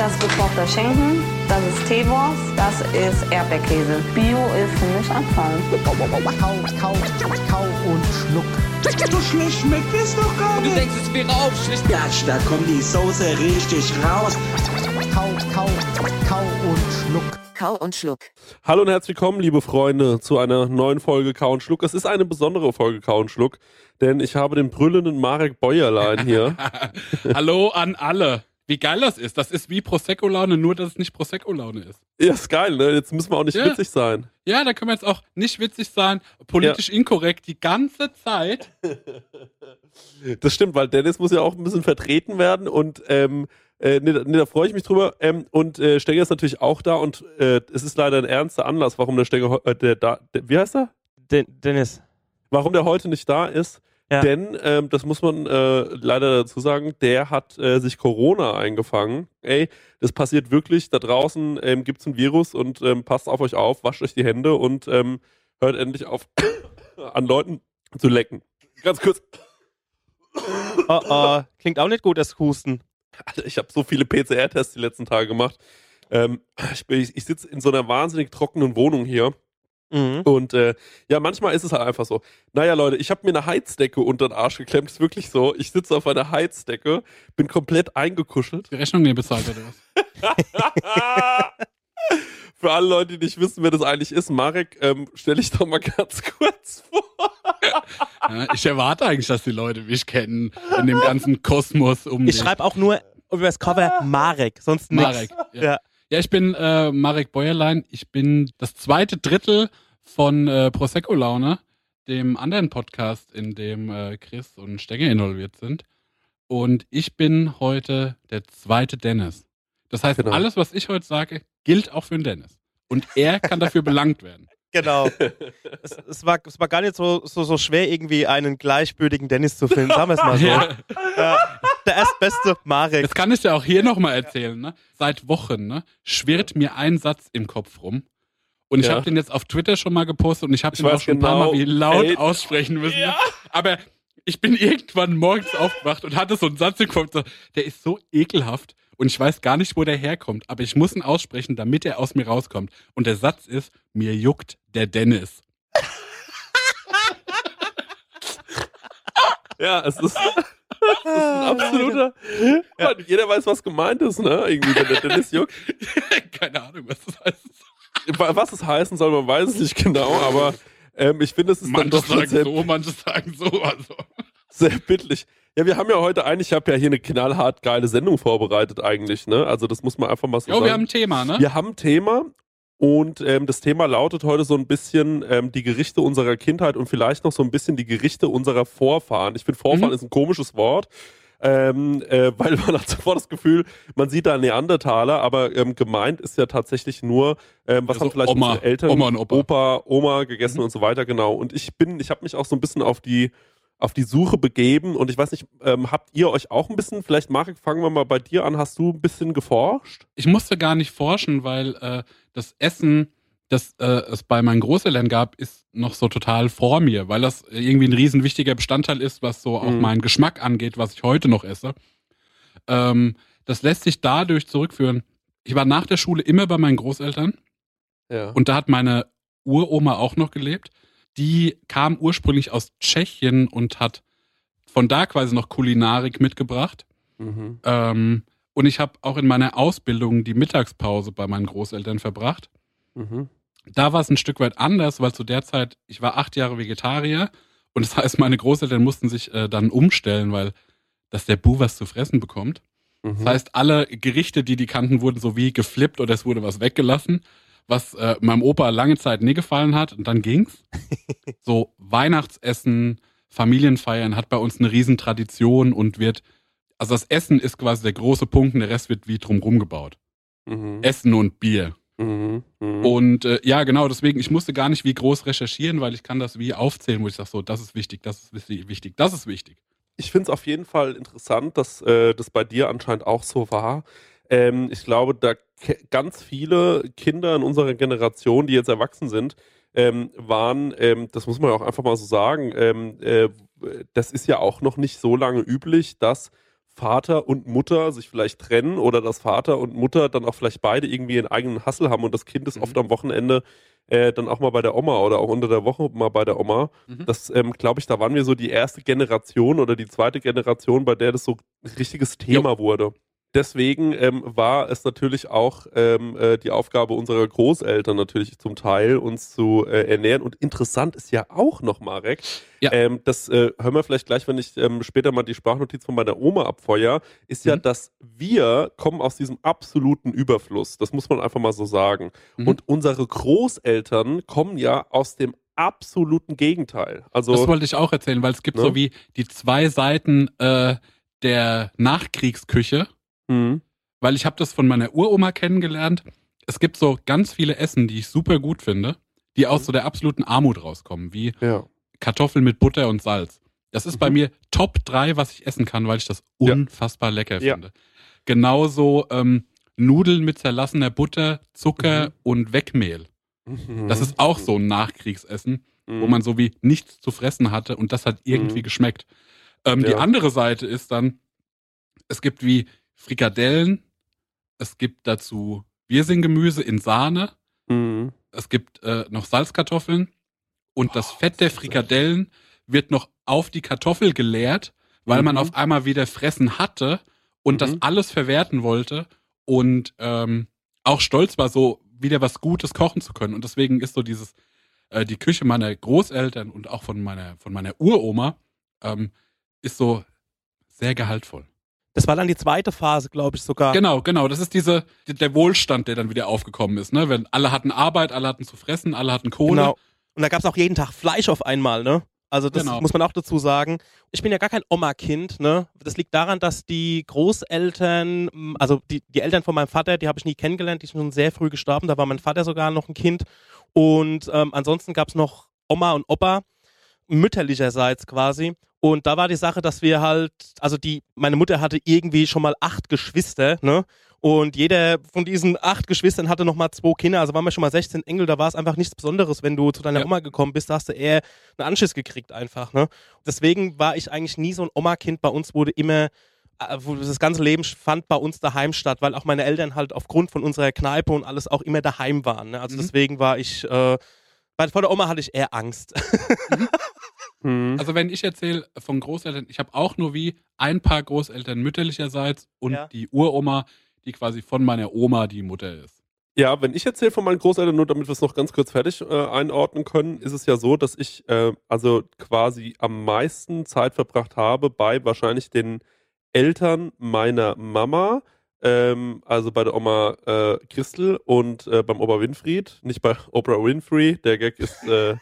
Das ist gekochter Schinken, das ist Teewurst, das ist Erdbeerkäse. Bio ist für mich Abfall. Kau, kau, kau und schluck. So schlecht schmeckt es doch gar Du nicht. denkst, es wäre aufschlicht. Gatsch, da kommt die Soße richtig raus. Kau, kau, kau und schluck. Kau und Schluck. Hallo und herzlich willkommen, liebe Freunde, zu einer neuen Folge Kau und Schluck. Es ist eine besondere Folge Kau und Schluck, denn ich habe den brüllenden Marek Bäuerlein hier. Hallo an alle. Wie geil das ist. Das ist wie Prosecco-Laune, nur dass es nicht Prosecco-Laune ist. ja, ist geil, ne? Jetzt müssen wir auch nicht Ja. witzig sein. Ja, da können wir jetzt auch nicht witzig sein, politisch inkorrekt die ganze Zeit. Das stimmt, weil Dennis muss ja auch ein bisschen vertreten werden und ähm, äh, nee, da- nee, da freue ich mich drüber. Ähm, und äh, Stenger ist natürlich auch da und äh, es ist leider ein ernster Anlass, warum der Stenger, äh, der da, der, wie heißt er? Den, Dennis. Warum der heute nicht da ist. Ja. Denn, ähm, das muss man äh, leider dazu sagen, der hat äh, sich Corona eingefangen. Ey, das passiert wirklich. Da draußen ähm, gibt es ein Virus und ähm, passt auf euch auf, wascht euch die Hände und ähm, hört endlich auf, an Leuten zu lecken. Ganz kurz. Oh, oh. Klingt auch nicht gut, das Husten. Alter, ich habe so viele PCR-Tests die letzten Tage gemacht. Ähm, ich ich sitze in so einer wahnsinnig trockenen Wohnung hier. Mhm. Und äh, ja, manchmal ist es halt einfach so. Naja, Leute, ich habe mir eine Heizdecke unter den Arsch geklemmt. Ist wirklich so. Ich sitze auf einer Heizdecke, bin komplett eingekuschelt. Die Rechnung nie bezahlt oder was? Für alle Leute, die nicht wissen, wer das eigentlich ist, Marek, ähm, stelle ich doch mal ganz kurz vor. Ja, ich erwarte eigentlich, dass die Leute mich kennen in dem ganzen Kosmos um Ich schreibe auch nur über das Cover Marek, sonst nichts. Marek. Ja. Ja. Ja, ich bin äh, Marek Bäuerlein. Ich bin das zweite Drittel von äh, Prosecco Laune, dem anderen Podcast, in dem äh, Chris und Stenger involviert sind. Und ich bin heute der zweite Dennis. Das heißt, Genau. alles, was ich heute sage, gilt auch für den Dennis. Und er kann dafür belangt werden. Genau. es, es, war, es war gar nicht so, so, so schwer, irgendwie einen gleichbürtigen Dennis zu finden, sagen wir es mal so. Ja. Ja. Der erstbeste Marek. Das kann ich dir auch hier nochmal erzählen. Ne? Seit Wochen ne, schwirrt mir ein Satz im Kopf rum. Und ich Ja. habe den jetzt auf Twitter schon mal gepostet und ich habe Ich den auch schon ein paar genau. Mal wie laut Ey. aussprechen müssen. Ne? Aber ich bin irgendwann morgens aufgewacht und hatte so einen Satz im Kopf, so, der ist so ekelhaft und ich weiß gar nicht, wo der herkommt. Aber ich muss ihn aussprechen, damit er aus mir rauskommt. Und der Satz ist, mir juckt der Dennis. Ja, es ist, es ist ein absoluter. Ja. Jeder weiß, was gemeint ist, ne? Irgendwie, wenn der Dennis juckt. Keine Ahnung, was das heißt. Was es heißen soll, man weiß es nicht genau, aber ähm, ich finde, es ist dann Manche doch schon sagen sehr, so, manche sagen so. Also. Sehr bittlich. Ja, wir haben ja heute eigentlich, ich habe ja hier eine knallhart geile Sendung vorbereitet eigentlich, ne? Also das muss man einfach mal so Jo, sagen. wir haben ein Thema, ne? Wir haben ein Thema und ähm, das Thema lautet heute so ein bisschen ähm, die Gerichte unserer Kindheit und vielleicht noch so ein bisschen die Gerichte unserer Vorfahren. Ich finde, Vorfahren Mhm. ist ein komisches Wort. Ähm, äh, weil man hat sofort das Gefühl, man sieht da Neandertaler, aber ähm, gemeint ist ja tatsächlich nur, ähm, was Also haben vielleicht Oma, unsere Eltern, Oma und Opa. Opa, Oma gegessen Mhm. und so weiter, genau. Und ich bin, ich habe mich auch so ein bisschen auf die auf die Suche begeben und ich weiß nicht, ähm, habt ihr euch auch ein bisschen, vielleicht Marek, fangen wir mal bei dir an, hast du ein bisschen geforscht? ich musste gar nicht forschen, weil äh, das Essen, das äh, es bei meinen Großeltern gab, ist noch so total vor mir, weil das irgendwie ein riesen wichtiger Bestandteil ist, was so auch Mhm. meinen Geschmack angeht, was ich heute noch esse. Ähm, das lässt sich dadurch zurückführen. Ich war nach der Schule immer bei meinen Großeltern Ja. und da hat meine Uroma auch noch gelebt. Die kam ursprünglich aus Tschechien und hat von da quasi noch Kulinarik mitgebracht. mhm. Ähm, und ich habe auch in meiner Ausbildung die Mittagspause bei meinen Großeltern verbracht. Mhm. Da war es ein Stück weit anders, weil zu der Zeit, ich war acht Jahre Vegetarier und das heißt, meine Großeltern mussten sich äh, dann umstellen, weil dass der Bu was zu fressen bekommt. Mhm. Das heißt, alle Gerichte, die die kannten, wurden so wie geflippt oder es wurde was weggelassen, was äh, meinem Opa lange Zeit nie gefallen hat und dann ging's. so Weihnachtsessen, Familienfeiern, hat bei uns eine Riesentradition und wird, also das Essen ist quasi der große Punkt und der Rest wird wie drumrum gebaut. Mhm. Essen und Bier. Mhm. Mhm. Und äh, ja, genau, deswegen, ich musste gar nicht wie groß recherchieren, weil ich kann das wie aufzählen, wo ich sage, so, das ist wichtig, das ist wichtig, das ist wichtig. ich finde es auf jeden Fall interessant, dass äh, das bei dir anscheinend auch so war. Ähm, ich glaube, da ganz viele Kinder in unserer Generation, die jetzt erwachsen sind, ähm, waren, ähm, das muss man ja auch einfach mal so sagen, ähm, äh, das ist ja auch noch nicht so lange üblich, dass Vater und Mutter sich vielleicht trennen oder dass Vater und Mutter dann auch vielleicht beide irgendwie ihren eigenen Hassel haben und das Kind ist Mhm. oft am Wochenende äh, dann auch mal bei der Oma oder auch unter der Woche mal bei der Oma. Mhm. Das, ähm, glaube ich, da waren wir so die erste Generation oder die zweite Generation, bei der das so ein richtiges Thema wurde. Deswegen ähm, war es natürlich auch ähm, äh, die Aufgabe unserer Großeltern natürlich zum Teil, uns zu äh, ernähren. Und interessant ist ja auch noch, Marek, Ja. ähm, das äh, hören wir vielleicht gleich, wenn ich ähm, später mal die Sprachnotiz von meiner Oma abfeuer, ist ja, Mhm. dass wir kommen aus diesem absoluten Überfluss. Das muss man einfach mal so sagen. Mhm. Und unsere Großeltern kommen ja aus dem absoluten Gegenteil. Also Das wollte ich auch erzählen, weil es gibt Ne? so wie die zwei Seiten äh, der Nachkriegsküche, Mhm. weil ich habe das von meiner Uroma kennengelernt. Es gibt so ganz viele Essen, die ich super gut finde, die aus so der absoluten Armut rauskommen, wie ja. Kartoffeln mit Butter und Salz. Das ist bei Mhm. mir Top 3, was ich essen kann, weil ich das Ja. unfassbar lecker Ja. finde. Genauso ähm, Nudeln mit zerlassener Butter, Zucker Mhm. und Wegmehl. Das ist auch so ein Nachkriegsessen, Mhm. wo man so wie nichts zu fressen hatte und das hat irgendwie Mhm. geschmeckt. Ähm, Die Ja. andere Seite ist dann, es gibt wie Frikadellen, es gibt dazu Wirsinggemüse in Sahne, Mhm. es gibt äh, noch Salzkartoffeln und das Fett der Frikadellen wird noch auf die Kartoffel geleert, weil man Mhm. auf einmal wieder Fressen hatte und das Mhm. alles verwerten wollte und ähm, auch stolz war, so wieder was Gutes kochen zu können. Und deswegen ist so dieses, äh, die Küche meiner Großeltern und auch von meiner, von meiner Uroma ähm, ist so sehr gehaltvoll. Das war dann die zweite Phase, glaube ich sogar. Genau, genau. Das ist diese, der Wohlstand, der dann wieder aufgekommen ist. Ne? Wenn alle hatten Arbeit, alle hatten zu fressen, alle hatten Kohle. Genau. Und da gab es auch jeden Tag Fleisch auf einmal, ne? Also das Genau. muss man auch dazu sagen. Ich bin ja gar kein Oma-Kind, ne? Das liegt daran, dass die Großeltern, also die, die Eltern von meinem Vater, die habe ich nie kennengelernt, die sind schon sehr früh gestorben, da war mein Vater sogar noch ein Kind. Und ähm, ansonsten gab es noch Oma und Opa, mütterlicherseits quasi. Und da war die Sache, dass wir halt, also die, meine Mutter hatte irgendwie schon mal acht Geschwister, ne? Und jeder von diesen acht Geschwistern hatte nochmal zwei Kinder, also waren wir schon mal 16 Engel, da war es einfach nichts Besonderes, wenn du zu deiner Ja. Oma gekommen bist, da hast du eher einen Anschiss gekriegt einfach, ne? Deswegen war ich eigentlich nie so ein Oma-Kind, bei uns wurde immer, äh, das ganze Leben fand bei uns daheim statt, weil auch meine Eltern halt aufgrund von unserer Kneipe und alles auch immer daheim waren, ne? Also Mhm. deswegen war ich, äh, bei, vor der Oma hatte ich eher Angst. Mhm. Also wenn ich erzähle von Großeltern, ich habe auch nur wie ein paar Großeltern mütterlicherseits und Ja. die Uroma, die quasi von meiner Oma die Mutter ist. Ja, wenn ich erzähle von meinen Großeltern, nur damit wir es noch ganz kurz fertig äh, einordnen können, ist es ja so, dass ich äh, also quasi am meisten Zeit verbracht habe bei wahrscheinlich den Eltern meiner Mama, ähm, also bei der Oma äh, Christel und äh, beim Opa Winfried, nicht bei Oprah Winfrey. Der Gag ist äh,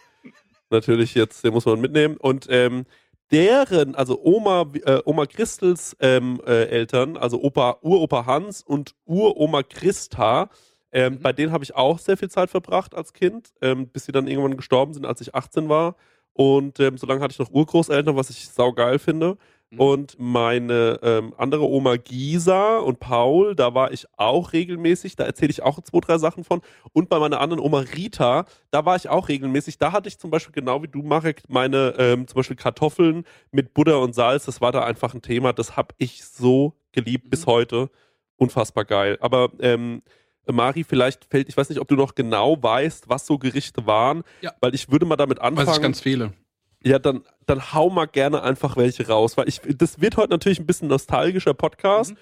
natürlich jetzt, den muss man mitnehmen. Und ähm, deren, also Oma, äh, Oma Christels ähm, äh, Eltern, also Opa, Uropa Hans und Uroma Christa, ähm, Mhm. bei denen habe ich auch sehr viel Zeit verbracht als Kind, ähm, bis sie dann irgendwann gestorben sind, als ich 18 war. Und ähm, so lange hatte ich noch Urgroßeltern, was ich saugeil finde. Mhm. Und meine ähm, andere Oma Gisa und Paul, da war ich auch regelmäßig, da erzähle ich auch zwei, drei Sachen von. Und bei meiner anderen Oma Rita, da war ich auch regelmäßig. Da hatte ich zum Beispiel genau wie du, Marek, meine ähm, zum Beispiel Kartoffeln mit Butter und Salz. Das war da einfach ein Thema. Das habe ich so geliebt bis Mhm. heute. Unfassbar geil. Aber ähm, Mari, vielleicht fällt, ich weiß nicht, ob du noch genau weißt, was so Gerichte waren, Ja. weil ich würde mal damit anfangen. Weiß ich ganz viele. Ja, dann, dann hau mal gerne einfach welche raus, weil ich, das wird heute natürlich ein bisschen nostalgischer Podcast. Mhm.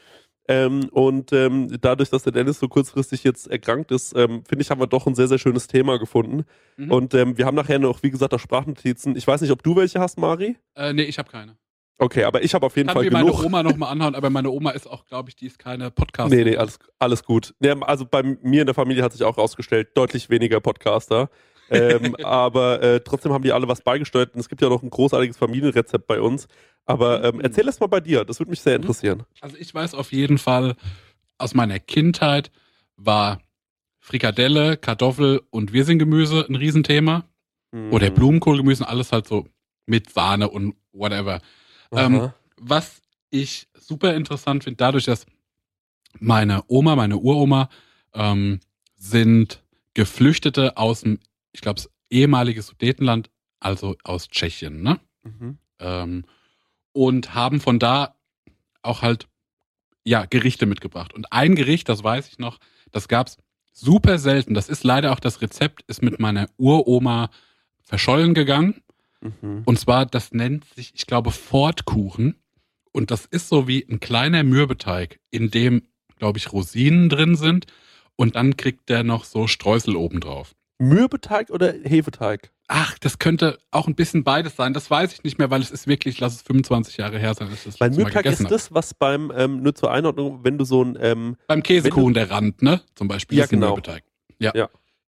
Ähm, und ähm, dadurch, dass der Dennis so kurzfristig jetzt erkrankt ist, ähm, finde ich, haben wir doch ein sehr, sehr schönes Thema gefunden. Mhm. Und ähm, wir haben nachher noch, wie gesagt, auch Sprachnotizen. Ich weiß nicht, ob du welche hast, Mari? Äh, nee, ich habe keine. Okay, aber ich habe auf jeden Kann Fall mir meine genug. Oma nochmal anhauen, aber meine Oma ist auch, glaube ich, die ist keine Podcast. Nee, nee, alles, alles gut. Nee, also bei mir in der Familie hat sich auch rausgestellt, deutlich weniger Podcaster. Ähm, aber äh, trotzdem haben die alle was beigesteuert und es gibt ja noch ein großartiges Familienrezept bei uns. Aber ähm, erzähl es mal bei dir, das würde mich sehr interessieren. Also ich weiß auf jeden Fall aus meiner Kindheit war Frikadelle, Kartoffel und Wirsinggemüse ein Riesenthema. Oder Mhm. Blumenkohlgemüse, alles halt so mit Sahne und whatever. Ähm, was ich super interessant finde, dadurch, dass meine Oma, meine Uroma, ähm, sind Geflüchtete aus dem, ich glaube, ehemalige Sudetenland, also aus Tschechien, ne? Mhm. Ähm, und haben von da auch halt, ja, Gerichte mitgebracht. Und ein Gericht, das weiß ich noch, das gab's super selten. Das ist leider auch das Rezept, ist mit meiner Uroma verschollen gegangen. Mhm. Und zwar, das nennt sich, ich glaube, Fortkuchen. Und das ist so wie ein kleiner Mürbeteig, in dem, glaube ich, Rosinen drin sind. Und dann kriegt der noch so Streusel obendrauf. Mürbeteig oder Hefeteig? Ach, das könnte auch ein bisschen beides sein. Das weiß ich nicht mehr, weil es ist wirklich, lass es 25 Jahre her sein, dass das Weil Mürbeteig ist das, was beim, ähm, nur zur Einordnung, wenn du so ein, ähm. Beim Käsekuchen der Rand, ne? Zum Beispiel. Ja, ist ein genau. Mürbeteig. Ja. Ja.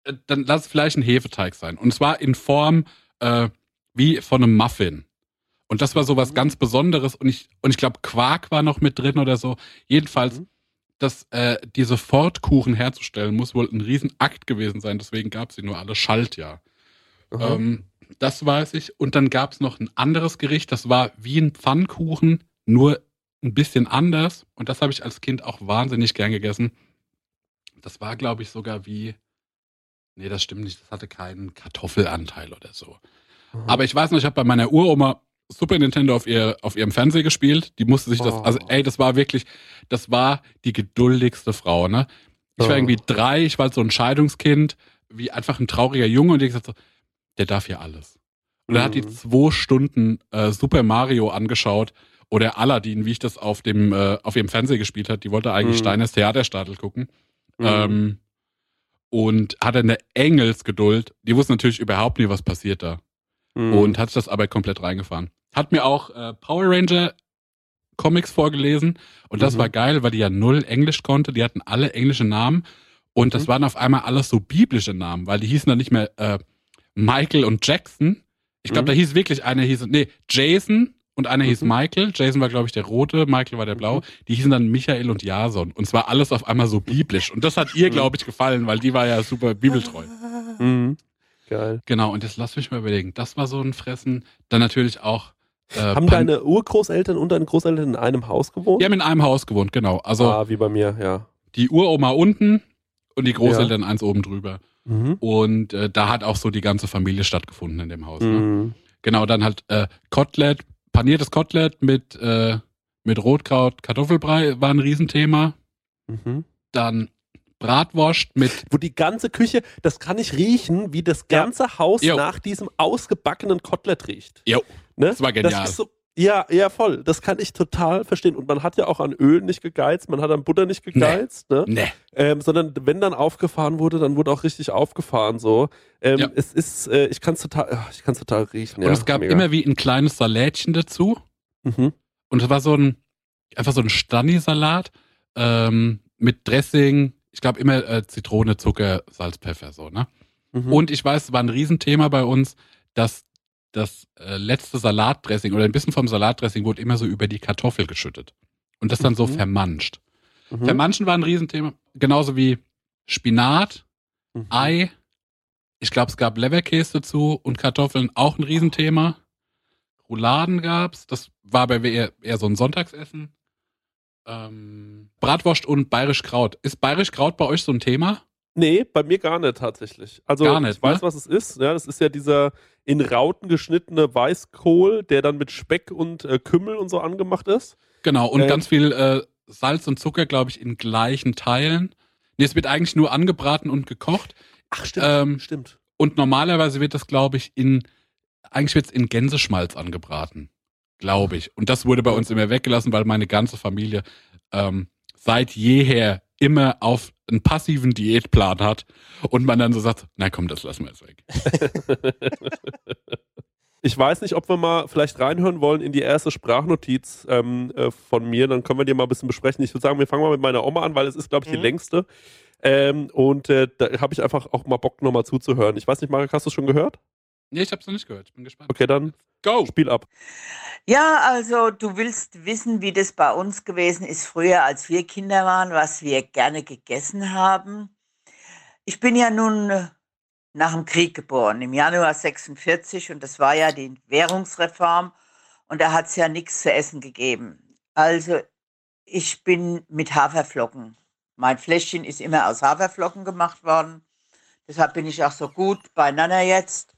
Äh, Dann lass es vielleicht ein Hefeteig sein. Und zwar in Form äh, wie von einem Muffin. Und das war so Mhm. was ganz Besonderes. Und ich, und ich glaube, Quark war noch mit drin oder so. Jedenfalls, Mhm. Dass äh, diese Fortkuchen herzustellen, muss wohl ein Riesenakt gewesen sein. Deswegen gab es sie nur alle Schaltjahr. Ähm, das weiß ich. Und dann gab es noch ein anderes Gericht, das war wie ein Pfannkuchen, nur ein bisschen anders. Und das habe ich als Kind auch wahnsinnig gern gegessen. Das war, glaube ich, sogar wie. Nee, das stimmt nicht. Das hatte keinen Kartoffelanteil oder so. Mhm. Aber ich weiß noch, ich habe bei meiner Uroma Super Nintendo auf, ihr, auf ihrem Fernseher gespielt. Die musste sich das, Oh. also ey, das war wirklich, das war die geduldigste Frau, ne? Ich war Oh. irgendwie drei, ich war halt so ein Scheidungskind, wie einfach ein trauriger Junge und die hat gesagt so, der darf ja alles. Und dann hat die Mhm. zwei Stunden äh, Super Mario angeschaut oder Aladdin, wie ich das auf dem äh, auf ihrem Fernseher gespielt hat. Die wollte eigentlich Mhm. Steiners Theaterstadel gucken. Mhm. Ähm, und hatte eine Engelsgeduld. Die wusste natürlich überhaupt nie, was passiert da. Mhm. Und hat sich das aber komplett reingefahren. Hat mir auch äh, Power Ranger Comics vorgelesen. Und das Mhm. war geil, weil die ja null Englisch konnte. Die hatten alle englische Namen. Und das Mhm. waren auf einmal alles so biblische Namen, weil die hießen dann nicht mehr äh, Michael und Jackson. Ich glaube, Mhm. da hieß wirklich einer hieß, nee, Jason und einer hieß Mhm. Michael. Jason war, glaube ich, der rote, Michael war der blaue. Die hießen dann Michael und Jason. Und zwar alles auf einmal so biblisch. Und das hat ihr, glaube ich, gefallen, weil die war ja super bibeltreu. Mhm. Geil. Genau, und jetzt lass mich mal überlegen. Das war so ein Fressen. Dann natürlich auch. Äh, Haben Pan- deine Urgroßeltern und deine Großeltern in einem Haus gewohnt? Die haben in einem Haus gewohnt, genau. Also ah, wie bei mir, ja. die Uroma unten und die Großeltern eins oben drüber. Mhm. Und äh, da hat auch so die ganze Familie stattgefunden in dem Haus. Ne? Mhm. Genau, dann halt äh, Kotelett, paniertes Kotelett mit, äh, mit Rotkraut, Kartoffelbrei war ein Riesenthema. Mhm. Dann Bratwurst mit, Wo die ganze Küche, das kann ich riechen, wie das ganze Haus Jo. nach diesem ausgebackenen Kotelett riecht. jo, Ne? das war genial. Das so, ja, ja, voll. Das kann ich total verstehen. Und man hat ja auch an Öl nicht gegeizt, man hat an Butter nicht gegeizt, ne? ne, Ähm, sondern wenn dann aufgefahren wurde, dann wurde auch richtig aufgefahren so. Ähm, Ja. Es ist, äh, ich kann es total, ich kann total riechen. und ja, es gab mega. immer wie ein kleines Salätchen dazu. Mhm. Und es war so ein, einfach so ein Stani-Salat ähm, mit Dressing, ich glaube immer äh, Zitrone, Zucker, Salz, Pfeffer, so, ne? Mhm. Und ich weiß, es war ein Riesenthema bei uns, dass das äh, letzte Salatdressing oder ein bisschen vom Salatdressing wurde immer so über die Kartoffel geschüttet. Und das dann so Mhm. vermanscht. Mhm. Vermanschen war ein Riesenthema, genauso wie Spinat, Mhm. Ei. Ich glaube, es gab Leverkäse dazu und Kartoffeln auch ein Riesenthema. Rouladen gab's. Das war aber eher, eher so ein Sonntagsessen. Ähm, Bratwurst und bayerisch Kraut. Ist bayerisch Kraut bei euch so ein Thema? Nee, bei mir gar nicht tatsächlich. Also Gar nicht, ich weiß, ne? was es ist. Ja, das ist ja dieser in Rauten geschnittene Weißkohl, der dann mit Speck und äh, Kümmel und so angemacht ist. Genau, und Ähm. ganz viel äh, Salz und Zucker, glaube ich, in gleichen Teilen. Nee, es wird eigentlich nur angebraten und gekocht. Ach, stimmt, Ähm, stimmt. Und normalerweise wird das, glaube ich, in, eigentlich wird es in Gänseschmalz angebraten. Glaube ich. Und das wurde bei uns immer weggelassen, weil meine ganze Familie ähm, seit jeher immer auf einen passiven Diätplan hat und man dann so sagt, na komm, das lassen wir jetzt weg. Ich weiß nicht, ob wir mal vielleicht reinhören wollen in die erste Sprachnotiz ähm, äh, von mir. Dann können wir die mal ein bisschen besprechen. Ich würde sagen, wir fangen mal mit meiner Oma an, weil es ist, glaube ich, die Mhm. längste. Ähm, und äh, da habe ich einfach auch mal Bock, nochmal zuzuhören. Ich weiß nicht, Marek, hast du es schon gehört? Nee, ich hab's noch nicht gehört. Ich bin gespannt. Okay, dann Go! Spiel ab. Ja, also du willst wissen, wie das bei uns gewesen ist früher, als wir Kinder waren, was wir gerne gegessen haben. Ich bin ja nun nach dem Krieg geboren, im Januar 46 und das war ja die Währungsreform und da hat es ja nichts zu essen gegeben. Also ich bin mit Haferflocken. Mein Fläschchen ist immer aus Haferflocken gemacht worden. Deshalb bin ich auch so gut beieinander jetzt.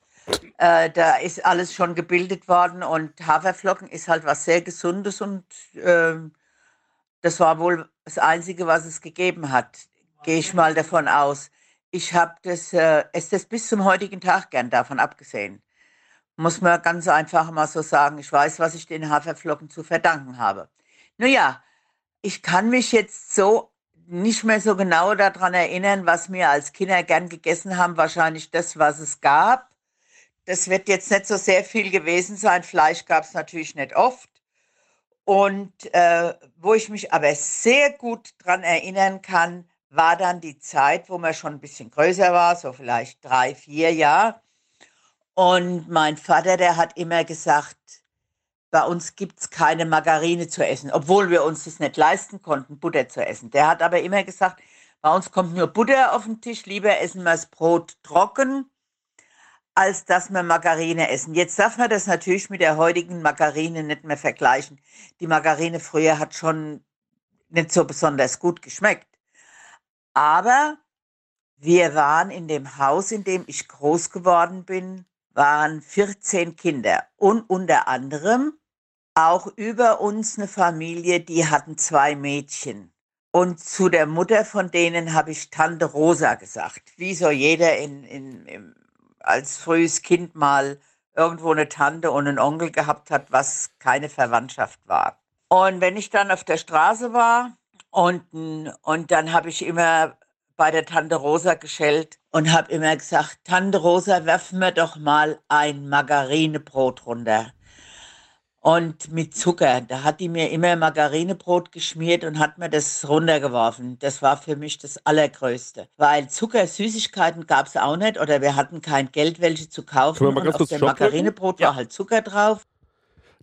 Äh, da ist alles schon gebildet worden und Haferflocken ist halt was sehr Gesundes und äh, das war wohl das Einzige, was es gegeben hat. Gehe ich mal davon aus. Ich habe das, äh, esse das bis zum heutigen Tag gern davon abgesehen. Muss man ganz einfach mal so sagen. Ich weiß, was ich den Haferflocken zu verdanken habe. Naja, ich kann mich jetzt so nicht mehr so genau daran erinnern, was wir als Kinder gern gegessen haben. Wahrscheinlich das, was es gab. Das wird jetzt nicht so sehr viel gewesen sein. Fleisch gab es natürlich nicht oft. Und äh, wo ich mich aber sehr gut daran erinnern kann, war dann die Zeit, wo man schon ein bisschen größer war, so vielleicht drei, vier Jahre. Und mein Vater, der hat immer gesagt, bei uns gibt es keine Margarine zu essen, obwohl wir uns das nicht leisten konnten, Butter zu essen. Der hat aber immer gesagt, bei uns kommt nur Butter auf den Tisch, lieber essen wir das Brot trocken, als dass wir Margarine essen. Jetzt darf man das natürlich mit der heutigen Margarine nicht mehr vergleichen. Die Margarine früher hat schon nicht so besonders gut geschmeckt. Aber wir waren in dem Haus, in dem ich groß geworden bin, waren 14 Kinder und unter anderem auch über uns eine Familie, die hatten zwei Mädchen. Und zu der Mutter von denen habe ich Tante Rosa gesagt. Wie so jeder in, in, in, als frühes Kind mal irgendwo eine Tante und einen Onkel gehabt hat, was keine Verwandtschaft war. Und wenn ich dann auf der Straße war und, und dann habe ich immer bei der Tante Rosa geschellt und habe immer gesagt, Tante Rosa, werfen wir doch mal ein Margarinebrot runter. Und mit Zucker, da hat die mir immer Margarinebrot geschmiert und hat mir das runtergeworfen. Das war für mich das Allergrößte. Weil Zucker, Süßigkeiten gab es auch nicht oder wir hatten kein Geld, welche zu kaufen. Und auf dem? Margarinebrot war halt Zucker drauf.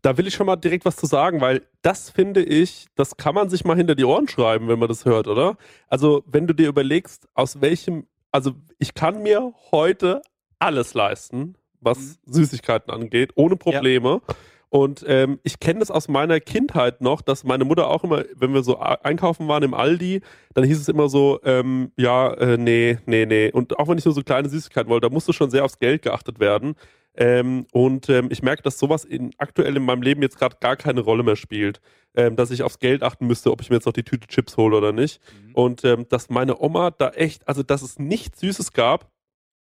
Da will ich schon mal direkt was zu sagen, weil das finde ich, das kann man sich mal hinter die Ohren schreiben, wenn man das hört, oder? Also, wenn du dir überlegst, aus welchem, also ich kann mir heute alles leisten, was Süßigkeiten angeht, ohne Probleme. Und ähm, ich kenne das aus meiner Kindheit noch, dass meine Mutter auch immer, wenn wir so einkaufen waren im Aldi, dann hieß es immer so, ähm, ja, äh, nee, nee, nee. Und auch wenn ich nur so kleine Süßigkeiten wollte, da musste schon sehr aufs Geld geachtet werden. Ähm, und ähm, ich merke, dass sowas in, aktuell in meinem Leben jetzt gerade gar keine Rolle mehr spielt. Ähm, dass ich aufs Geld achten müsste, ob ich mir jetzt noch die Tüte Chips hole oder nicht. Und ähm, dass meine Oma da echt, also dass es nichts Süßes gab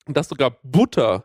und dass sogar Butter,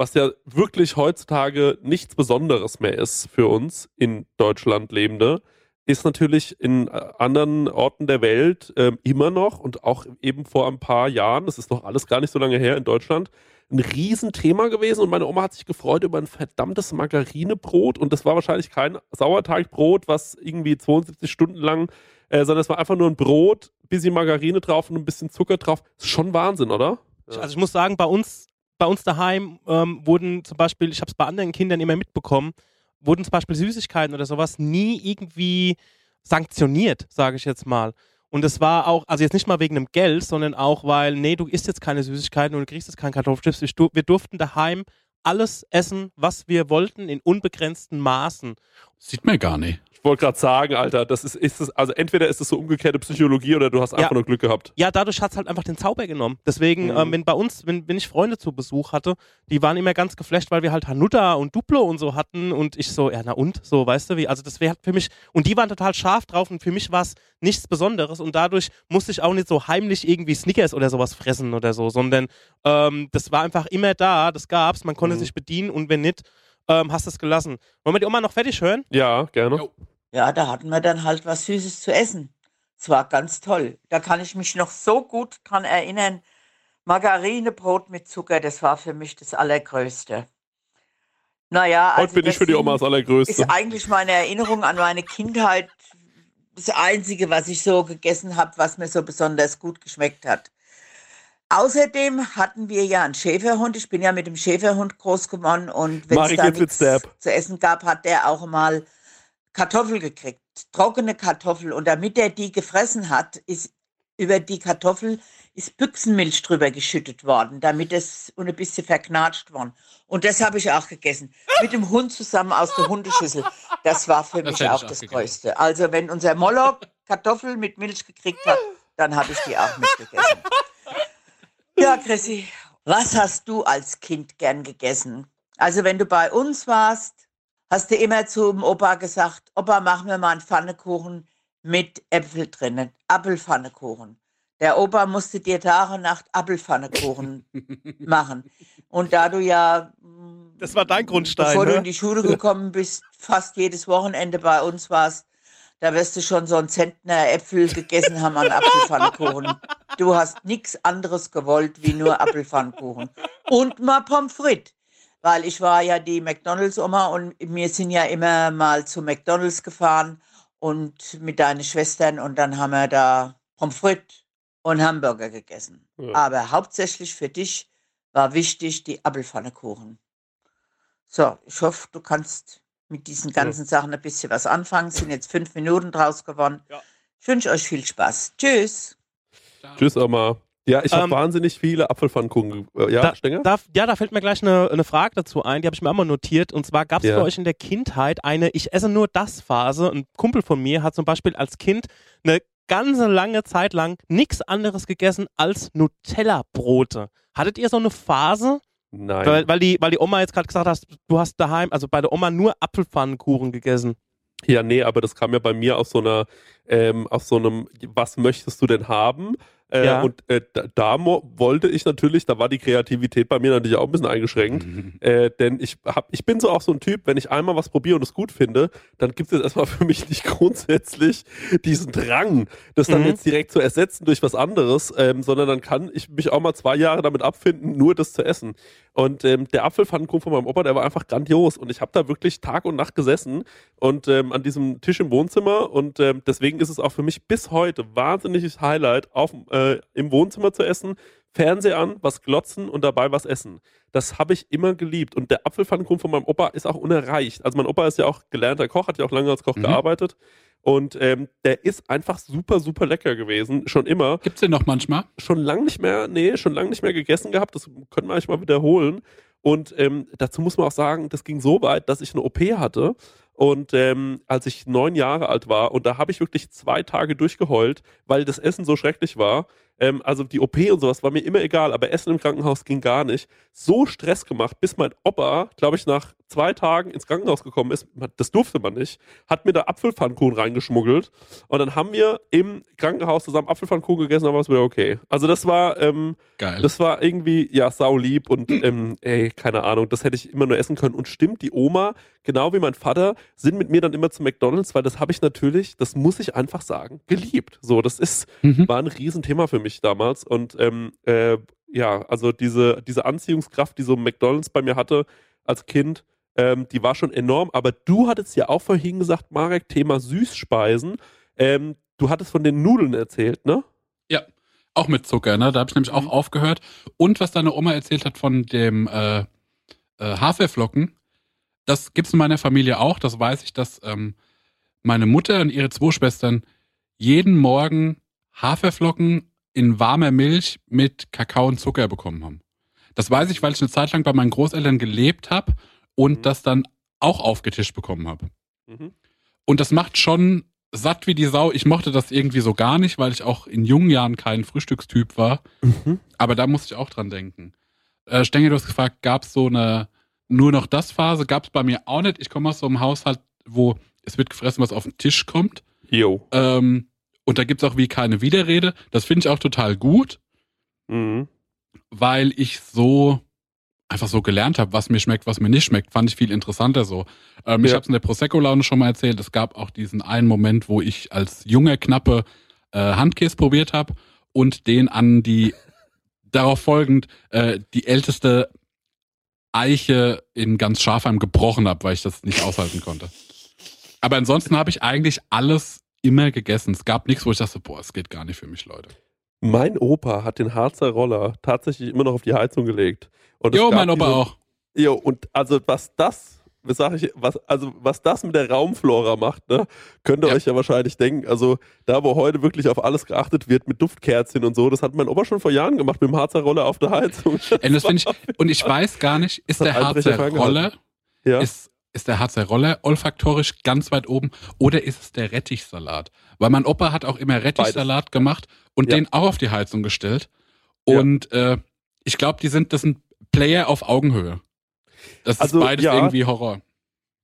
was ja wirklich heutzutage nichts Besonderes mehr ist für uns in Deutschland Lebende, ist natürlich in äh, anderen Orten der Welt ähm, immer noch und auch eben vor ein paar Jahren, das ist noch alles gar nicht so lange her in Deutschland, ein Riesenthema gewesen und meine Oma hat sich gefreut über ein verdammtes Margarinebrot und das war wahrscheinlich kein Sauerteigbrot, was irgendwie 72 Stunden lang, äh, sondern es war einfach nur ein Brot, bisschen Margarine drauf und ein bisschen Zucker drauf. Ist schon Wahnsinn, oder? Also ich muss sagen, bei uns, bei uns daheim ähm, wurden zum Beispiel, ich habe es bei anderen Kindern immer mitbekommen, wurden zum Beispiel Süßigkeiten oder sowas nie irgendwie sanktioniert, sage ich jetzt mal. Und es war auch, also jetzt nicht mal wegen dem Geld, sondern auch, weil, nee, du isst jetzt keine Süßigkeiten und du kriegst jetzt keinen Kartoffelchips. Wir durften daheim alles essen, was wir wollten, in unbegrenzten Maßen. Sieht man gar nicht. Ich wollte gerade sagen, Alter, das ist, ist es, also entweder ist es so umgekehrte Psychologie oder du hast einfach Ja. nur Glück gehabt. Ja, dadurch hat es halt einfach den Zauber genommen. Deswegen, Mhm. ähm, wenn bei uns, wenn, wenn ich Freunde zu Besuch hatte, die waren immer ganz geflasht, weil wir halt Hanuta und Duplo und so hatten und ich so, ja, na und? So, weißt du wie? Also das wäre für mich, und die waren total scharf drauf und für mich war es nichts Besonderes und dadurch musste ich auch nicht so heimlich irgendwie Snickers oder sowas fressen oder so, sondern ähm, das war einfach immer da, das gab's, man konnte Mhm. sich bedienen und wenn nicht, ähm, hast du es gelassen. Wollen wir die Oma noch fertig hören? Ja, gerne. Ja, da hatten wir dann halt was Süßes zu essen. Es war ganz toll. Da kann ich mich noch so gut dran erinnern. Margarinebrot mit Zucker, das war für mich das Allergrößte. Naja, Heute also bin ich für die Oma das Allergrößte. ist eigentlich meine Erinnerung an meine Kindheit das Einzige, was ich so gegessen habe, was mir so besonders gut geschmeckt hat. Außerdem hatten wir ja einen Schäferhund. Ich bin ja mit dem Schäferhund groß geworden und wenn es da nichts zu essen gab, hat der auch mal Kartoffel gekriegt, trockene Kartoffel. Und damit er die gefressen hat, ist über die Kartoffel ist Büchsenmilch drüber geschüttet worden, damit es und ein bisschen verknatscht worden. Und das habe ich auch gegessen. Mit dem Hund zusammen aus der Hundeschüssel. Das war für Das mich auch auch das gegessen. Größte. Also wenn unser Moloch Kartoffel mit Milch gekriegt hat, dann habe ich die auch mitgegessen. Ja, Chrissy, was hast du als Kind gern gegessen? Also wenn du bei uns warst, hast du immer zum Opa gesagt, Opa, mach mir mal einen Pfannekuchen mit Äpfel drinnen, Apfelpfannekuchen. Der Opa musste dir Tag und Nacht Apfelpfannekuchen machen. Und da du ja, Das war dein Grundstein, bevor du ne? in die Schule gekommen bist, fast jedes Wochenende bei uns warst, da wirst du schon so einen Zentner Äpfel gegessen haben an Apfelpfannekuchen. Du hast nichts anderes gewollt wie nur Apfelpfannkuchen. Und mal Pommes frites. Weil ich war ja die McDonalds-Oma und wir sind ja immer mal zu McDonalds gefahren und mit deinen Schwestern und dann haben wir da Pommes frites und Hamburger gegessen. Ja. Aber hauptsächlich für dich war wichtig die Apfelpfannekuchen. So, ich hoffe, du kannst mit diesen ganzen Sachen ein bisschen was anfangen. Es sind jetzt fünf Minuten draus geworden. Ja. Ich wünsche euch viel Spaß. Tschüss. Tschüss, Oma. Ja, ich habe Ähm, wahnsinnig viele Apfelpfannkuchen. äh, Ja, Da, Stenger? da, ja, da fällt mir gleich eine, eine Frage dazu ein, die habe ich mir auch mal notiert. Und zwar gab es Ja. bei euch in der Kindheit eine Ich esse nur das Phase. Ein Kumpel von mir hat zum Beispiel als Kind eine ganze lange Zeit lang nichts anderes gegessen als Nutella-Brote. Hattet ihr so eine Phase? Nein. Weil, weil, die, weil die Oma jetzt gerade gesagt hat, du hast daheim, also bei der Oma nur Apfelpfannkuchen gegessen. Ja, nee, aber das kam ja bei mir aus so einer, ähm, aus so einem, was möchtest du denn haben? Äh, Ja. Und äh, da, da wollte ich natürlich, da war die Kreativität bei mir natürlich auch ein bisschen eingeschränkt, äh, denn ich hab, ich bin so auch so ein Typ, wenn ich einmal was probiere und es gut finde, dann gibt es erstmal für mich nicht grundsätzlich diesen Drang, das dann Mhm. jetzt direkt zu ersetzen durch was anderes, ähm, sondern dann kann ich mich auch mal zwei Jahre damit abfinden, nur das zu essen. Und ähm, der Apfelpfannkuchen von meinem Opa, der war einfach grandios. Und ich habe da wirklich Tag und Nacht gesessen und ähm, an diesem Tisch im Wohnzimmer. Und ähm, deswegen ist es auch für mich bis heute wahnsinniges Highlight, auf, äh, im Wohnzimmer zu essen, Fernseher an, was glotzen und dabei was essen. Das habe ich immer geliebt. Und der Apfelpfannkuchen von meinem Opa ist auch unerreicht. Also mein Opa ist ja auch gelernter Koch, hat ja auch lange als Koch Mhm. gearbeitet. Und ähm, der ist einfach super, super lecker gewesen. Schon immer Gibt's den noch manchmal? schon lange nicht mehr, nee, schon lange nicht mehr gegessen gehabt. Das können wir eigentlich mal wiederholen. Und ähm, dazu muss man auch sagen, das ging so weit, dass ich eine OP hatte. Und ähm, als ich neun Jahre alt war, und da habe ich wirklich zwei Tage durchgeheult, weil das Essen so schrecklich war. Ähm, also die OP und sowas war mir immer egal, aber Essen im Krankenhaus ging gar nicht. So Stress gemacht, bis mein Opa, glaube ich, nach zwei Tagen ins Krankenhaus gekommen ist. Das durfte man nicht. Hat mir da Apfelpfannkuchen reingeschmuggelt. Und dann haben wir im Krankenhaus zusammen Apfelpfannkuchen gegessen, aber es wieder okay. Also das war, ähm, Geil. das war irgendwie, ja, saulieb und ähm, ey, keine Ahnung, das hätte ich immer nur essen können. Und stimmt, die Oma, genau wie mein Vater, sind mit mir dann immer zu McDonalds, weil das habe ich natürlich, das muss ich einfach sagen, geliebt. So, das ist, Mhm. war ein Riesenthema für mich damals. Und ähm, äh, ja, also diese, diese Anziehungskraft, die so McDonalds bei mir hatte als Kind, ähm, die war schon enorm. Aber du hattest ja auch vorhin gesagt, Marek, Thema Süßspeisen. Ähm, du hattest von den Nudeln erzählt, ne? Ja, auch mit Zucker, ne? Da habe ich nämlich auch aufgehört. Und was deine Oma erzählt hat von dem äh, äh, Haferflocken, das gibt's in meiner Familie auch. Das weiß ich, dass ähm, meine Mutter und ihre zwei Schwestern jeden Morgen Haferflocken in warmer Milch mit Kakao und Zucker bekommen haben. Das weiß ich, weil ich eine Zeit lang bei meinen Großeltern gelebt habe und Mhm. das dann auch aufgetischt bekommen habe. Mhm. Und das macht schon satt wie die Sau. Ich mochte das irgendwie so gar nicht, weil ich auch in jungen Jahren kein Frühstückstyp war. Mhm. Aber da musste ich auch dran denken. Äh, Stengel, du hast gefragt, gab es so eine nur noch das Phase? Gab es bei mir auch nicht. Ich komme aus so einem Haushalt, wo es wird gefressen, was auf den Tisch kommt. Jo. Ähm, und da gibt es auch wie keine Widerrede. Das finde ich auch total gut, Mhm. weil ich so einfach so gelernt habe, was mir schmeckt, was mir nicht schmeckt, fand ich viel interessanter so. Ähm, Ich Ja. habe es in der Prosecco-Laune schon mal erzählt. Es gab auch diesen einen Moment, wo ich als junger Knappe äh, Handkäse probiert habe und den an die darauf folgend äh, die älteste Eiche in ganz Schafheim gebrochen habe, weil ich das nicht aushalten konnte. Aber ansonsten habe ich eigentlich alles immer gegessen. Es gab nichts, wo ich dachte, boah, es geht gar nicht für mich, Leute. Mein Opa hat den Harzer Roller tatsächlich immer noch auf die Heizung gelegt. Und Jo, mein Opa diese- auch. Jo, und also was das, was sag ich, was, also was das mit der Raumflora macht, ne, könnt ihr Ja. euch ja wahrscheinlich denken. Also da, wo heute wirklich auf alles geachtet wird mit Duftkerzchen und so, das hat mein Opa schon vor Jahren gemacht mit dem Harzer Roller auf der Heizung. Und, das find ich, und ich weiß gar nicht, ist Das der Harzer Roller, ja. ist, ist der Harzer Roller olfaktorisch ganz weit oben oder ist es der Rettichsalat? Weil mein Opa hat auch immer Rettichsalat gemacht und Ja. den auch auf die Heizung gestellt. Ja. Und äh, ich glaube, die sind, das sind Player auf Augenhöhe. Das Also, ist beides ja. irgendwie Horror.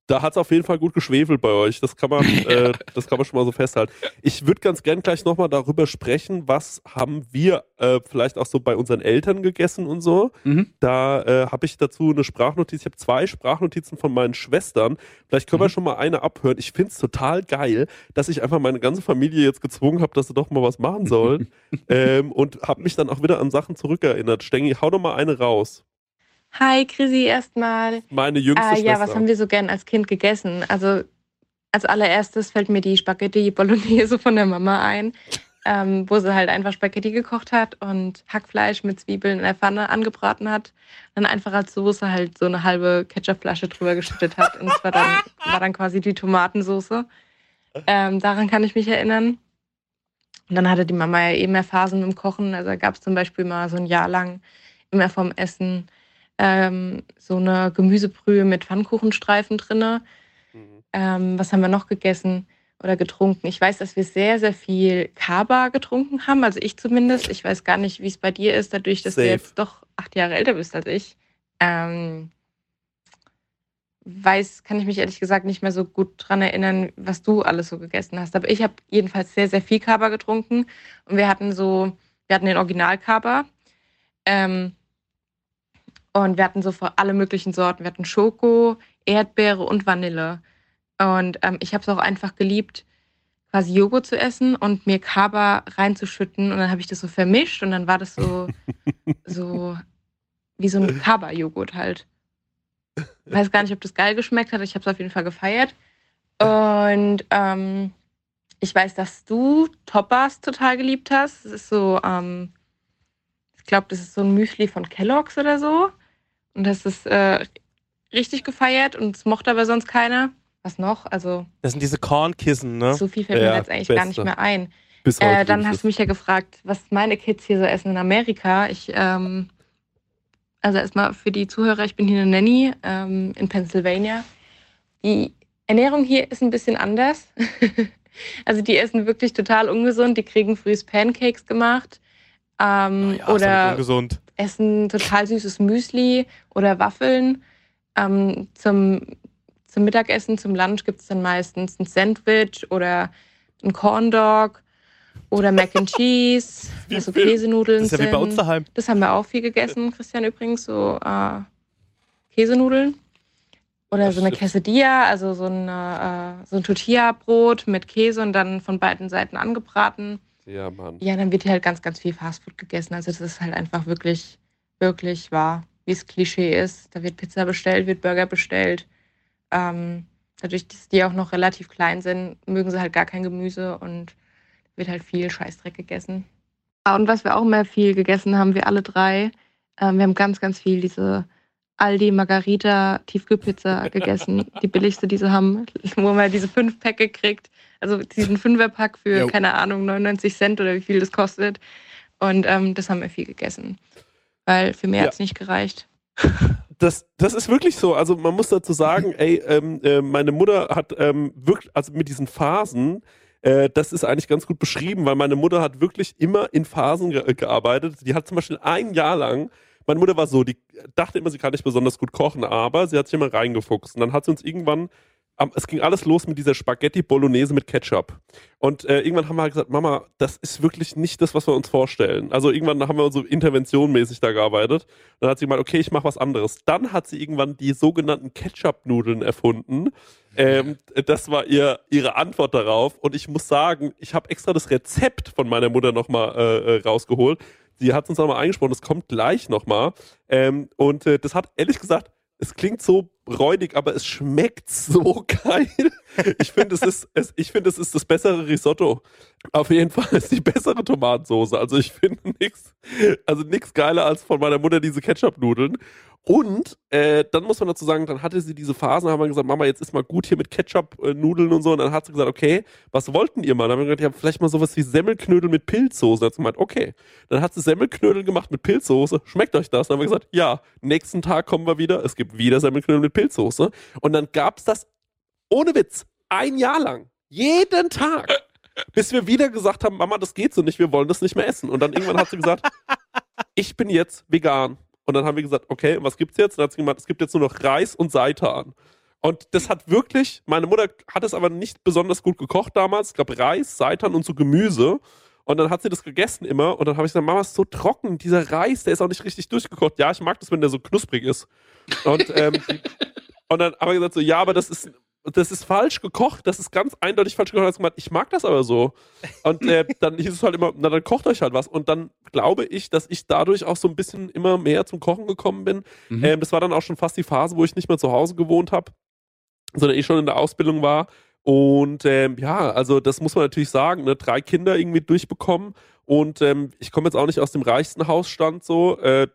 Da hat es auf jeden Fall gut geschwefelt bei euch. Das kann man, äh, das kann man schon mal so festhalten. Ich würde ganz gern gleich nochmal darüber sprechen, was haben wir äh, vielleicht auch so bei unseren Eltern gegessen und so. Mhm. Da äh, habe ich dazu eine Sprachnotiz. Ich habe zwei Sprachnotizen von meinen Schwestern. Vielleicht können wir Mhm. schon mal eine abhören. Ich finde es total geil, dass ich einfach meine ganze Familie jetzt gezwungen habe, dass sie doch mal was machen sollen. ähm, und habe mich dann auch wieder an Sachen zurückerinnert. Stengi, hau doch mal eine raus. Hi, Chrissy, erstmal. Meine jüngste Schwester. ja, was haben wir so gern als Kind gegessen? Also, als allererstes fällt mir die Spaghetti Bolognese von der Mama ein, ähm, wo sie halt einfach Spaghetti gekocht hat und Hackfleisch mit Zwiebeln in der Pfanne angebraten hat. Dann einfach als Soße halt so eine halbe Ketchupflasche drüber geschüttet hat. Und es war dann, war dann quasi die Tomatensoße. Ähm, daran kann ich mich erinnern. Und dann hatte die Mama ja eh mehr Phasen im Kochen. Also gab es zum Beispiel mal so ein Jahr lang immer vom Essen ähm, so eine Gemüsebrühe mit Pfannkuchenstreifen drinne. Mhm. Ähm, was haben wir noch gegessen oder getrunken? Ich weiß, dass wir sehr, sehr viel Kaba getrunken haben. Also ich zumindest. Ich weiß gar nicht, wie es bei dir ist, dadurch, dass Safe. du jetzt doch acht Jahre älter bist als ich. Ähm, weiß, kann ich mich ehrlich gesagt nicht mehr so gut dran erinnern, was du alles so gegessen hast. Aber ich habe jedenfalls sehr, sehr viel Kaba getrunken. Und wir hatten so, wir hatten den Original Kaba. Ähm, und wir hatten so vor alle möglichen Sorten. Wir hatten Schoko, Erdbeere und Vanille. Und ähm, ich habe es auch einfach geliebt, quasi Joghurt zu essen und mir Kaba reinzuschütten. Und dann habe ich das so vermischt und dann war das so, so wie so ein Kaba-Joghurt halt. Weiß gar nicht, ob das geil geschmeckt hat. Ich habe es auf jeden Fall gefeiert. Und ähm, ich weiß, dass du Toppers total geliebt hast. Das ist so, ähm, ich glaube, das ist so ein Müsli von Kellogg's oder so. Und das ist äh, richtig gefeiert und es mochte aber sonst keiner. Was noch? Also Das sind diese Kornkissen, ne? so viel fällt Ja, mir jetzt eigentlich gar beste. nicht mehr ein. Bis heute Äh, dann hast du mich ja gefragt, was meine Kids hier so essen in Amerika. Ich, ähm, also erstmal für die Zuhörer, ich bin hier eine Nanny ähm, in Pennsylvania. Die Ernährung hier ist ein bisschen anders. also die essen wirklich total ungesund. Die kriegen frühs Pancakes gemacht. Ähm, Oh ja, oder ungesund. Essen total süßes Müsli oder Waffeln. Ähm, zum, zum Mittagessen, zum Lunch gibt es dann meistens ein Sandwich oder ein Corn Dog oder Mac and Cheese, also? Käsenudeln Das ist ja wie bei uns daheim. Das haben wir auch viel gegessen, Christian übrigens, so äh, Käsenudeln. Oder Das so eine stimmt. Quesadilla, also so, eine, äh, so ein Tortilla-Brot mit Käse und dann von beiden Seiten angebraten. Ja, Mann. Ja, dann wird hier halt ganz, ganz viel Fastfood gegessen. Also das ist halt einfach wirklich, wirklich wahr, wie es Klischee ist. Da wird Pizza bestellt, wird Burger bestellt. Ähm, dadurch, dass die auch noch relativ klein sind, mögen sie halt gar kein Gemüse und wird halt viel Scheißdreck gegessen. Und was wir auch immer viel gegessen haben, wir alle drei, ähm, wir haben ganz, ganz viel diese Aldi Margarita Tiefkühlpizza gegessen. die billigste, die sie haben, wo man diese fünf Päcke kriegt. Also diesen Fünferpack für, Jo. keine Ahnung, 99 Cent oder wie viel das kostet. Und ähm, das haben wir viel gegessen. Weil für mehr Ja. hat es nicht gereicht. Das, das ist wirklich so. Also man muss dazu sagen, ey, ähm, äh, meine Mutter hat ähm, wirklich, also mit diesen Phasen, äh, das ist eigentlich ganz gut beschrieben, weil meine Mutter hat wirklich immer in Phasen ge gearbeitet. Die hat zum Beispiel ein Jahr lang, meine Mutter war so, die dachte immer, sie kann nicht besonders gut kochen, aber sie hat sich immer reingefuchst. Und dann hat sie uns irgendwann, es ging alles los mit dieser Spaghetti Bolognese mit Ketchup. Und äh, irgendwann haben wir halt gesagt, Mama, das ist wirklich nicht das, was wir uns vorstellen. Also irgendwann haben wir so interventionmäßig da gearbeitet. Dann hat sie gemeint, okay, ich mache was anderes. Dann hat sie irgendwann die sogenannten Ketchup-Nudeln erfunden. Ähm, das war ihr, ihre Antwort darauf. Und ich muss sagen, ich habe extra das Rezept von meiner Mutter nochmal äh, äh, rausgeholt. Sie hat uns nochmal eingesprochen, das kommt gleich nochmal. Ähm, und äh, das hat ehrlich gesagt, es klingt so räudig, aber es schmeckt so geil. Ich finde, es ist, es, ich es ist das bessere Risotto. Auf jeden Fall ist die bessere Tomatensoße. Also ich finde nichts, also geiler als von meiner Mutter diese Ketchup-Nudeln. Und äh, dann muss man dazu sagen, dann hatte sie diese Phasen, haben wir gesagt, Mama, jetzt ist mal gut hier mit Ketchup-Nudeln und so. Und dann hat sie gesagt, okay, was wollten ihr mal? Dann haben wir gesagt, ja, vielleicht mal sowas wie Semmelknödel mit Pilzsoße. Dann hat sie gemeint, okay. Dann hat sie Semmelknödel gemacht mit Pilzsoße. Schmeckt euch das? Dann haben wir gesagt, ja. Nächsten Tag kommen wir wieder. Es gibt wieder Semmelknödel mit Pilzsoße. Und dann gab's das ohne Witz ein Jahr lang. Jeden Tag. Bis wir wieder gesagt haben, Mama, das geht so nicht, wir wollen das nicht mehr essen. Und dann irgendwann hat sie gesagt, ich bin jetzt vegan. Und dann haben wir gesagt, okay, was gibt's jetzt? Und dann hat sie gemeint, es gibt jetzt nur noch Reis und Seitan. Und das hat wirklich, meine Mutter hat es aber nicht besonders gut gekocht damals. Es gab Reis, Seitan und so Gemüse. Und dann hat sie das gegessen immer. Und dann habe ich gesagt, Mama, ist so trocken. Dieser Reis, der ist auch nicht richtig durchgekocht. Ja, ich mag das, wenn der so knusprig ist. Und, ähm, die, und dann habe ich gesagt, so, ja, aber das ist, das ist falsch gekocht, das ist ganz eindeutig falsch gekocht. Hat gemeint, ich mag das aber so. Und äh, dann hieß es halt immer, na dann kocht euch halt was. Und dann glaube ich, dass ich dadurch auch so ein bisschen immer mehr zum Kochen gekommen bin. Mhm. Ähm, das war dann auch schon fast die Phase, wo ich nicht mehr zu Hause gewohnt habe, sondern ich schon in der Ausbildung war. Und ähm, ja, also das muss man natürlich sagen, ne? drei Kinder irgendwie durchbekommen. Und ähm, ich komme jetzt auch nicht aus dem reichsten Hausstand so, äh,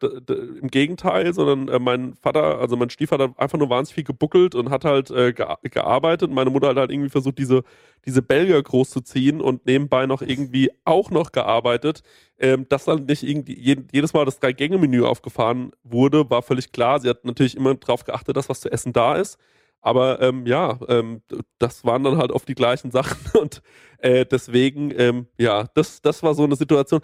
im Gegenteil, sondern äh, mein Vater, also mein Stiefvater hat einfach nur wahnsinnig viel gebuckelt und hat halt äh, gea- gearbeitet. Und meine Mutter hat halt irgendwie versucht, diese, diese Belgier großzuziehen und nebenbei noch irgendwie auch noch gearbeitet. Ähm, dass dann nicht irgendwie je, jedes Mal das Drei-Gänge-Menü aufgefahren wurde, war völlig klar. Sie hat natürlich immer darauf geachtet, dass was zu essen da ist. Aber ähm, ja, ähm, das waren dann halt oft die gleichen Sachen und äh, deswegen, ähm, ja, das, das war so eine Situation.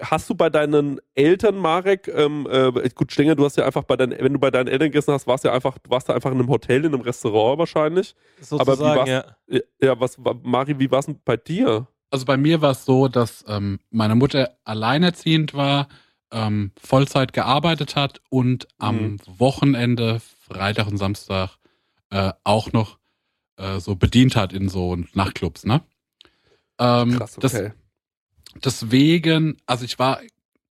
Hast du bei deinen Eltern, Marek, ähm, äh, gut, Stenger, du hast ja einfach bei deinen, wenn du bei deinen Eltern gegessen hast, warst ja einfach, du warst da einfach in einem Hotel, in einem Restaurant wahrscheinlich. Aber wie Sozusagen, war's, ja. ja. was, Mari, wie war es denn bei dir? Also bei mir war es so, dass ähm, meine Mutter alleinerziehend war, ähm, Vollzeit gearbeitet hat und am Mhm. Wochenende, Freitag und Samstag, äh, auch noch äh, so bedient hat in so Nachtclubs, ne? Ähm, Krass, das, okay. deswegen, also ich war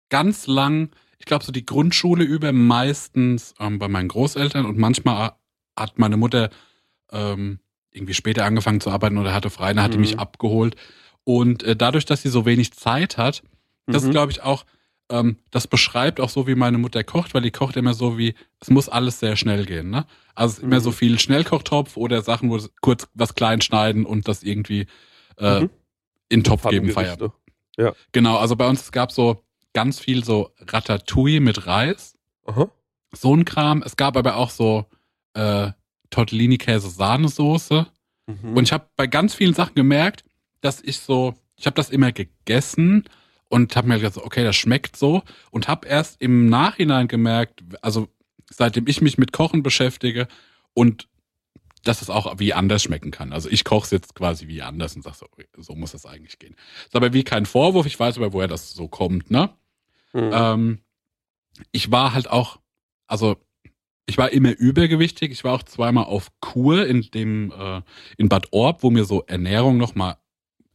ganz lang, ich glaube so die Grundschule über meistens ähm, bei meinen Großeltern und manchmal hat meine Mutter ähm, irgendwie später angefangen zu arbeiten oder hatte frei, dann hat die Mhm. mich abgeholt. Und äh, dadurch, dass sie so wenig Zeit hat, das Mhm. glaube ich auch, ähm, das beschreibt auch so, wie meine Mutter kocht, weil die kocht immer so wie, es muss alles sehr schnell gehen. Ne? Also es ist immer Mhm. so viel Schnellkochtopf oder Sachen, wo kurz was klein schneiden und das irgendwie äh, Mhm. in den Topf geben, Pfannengerichte. Feierabend. Genau, also bei uns es gab so ganz viel so Ratatouille mit Reis, Aha. so ein Kram. Es gab aber auch so äh, Tortellini-Käse-Sahnesoße. Mhm. Und ich habe bei ganz vielen Sachen gemerkt, dass ich so, ich habe das immer gegessen und habe mir gedacht, so, okay, das schmeckt so. Und habe erst im Nachhinein gemerkt, also seitdem ich mich mit Kochen beschäftige und dass es auch wie anders schmecken kann. Also ich koche es jetzt quasi wie anders und sage so, so muss das eigentlich gehen. Ist aber wie kein Vorwurf, ich weiß aber, woher das so kommt, ne? Mhm. Ähm, ich war halt auch, also ich war immer übergewichtig. Ich war auch zweimal auf Kur in dem äh, in Bad Orb, wo mir so Ernährung nochmal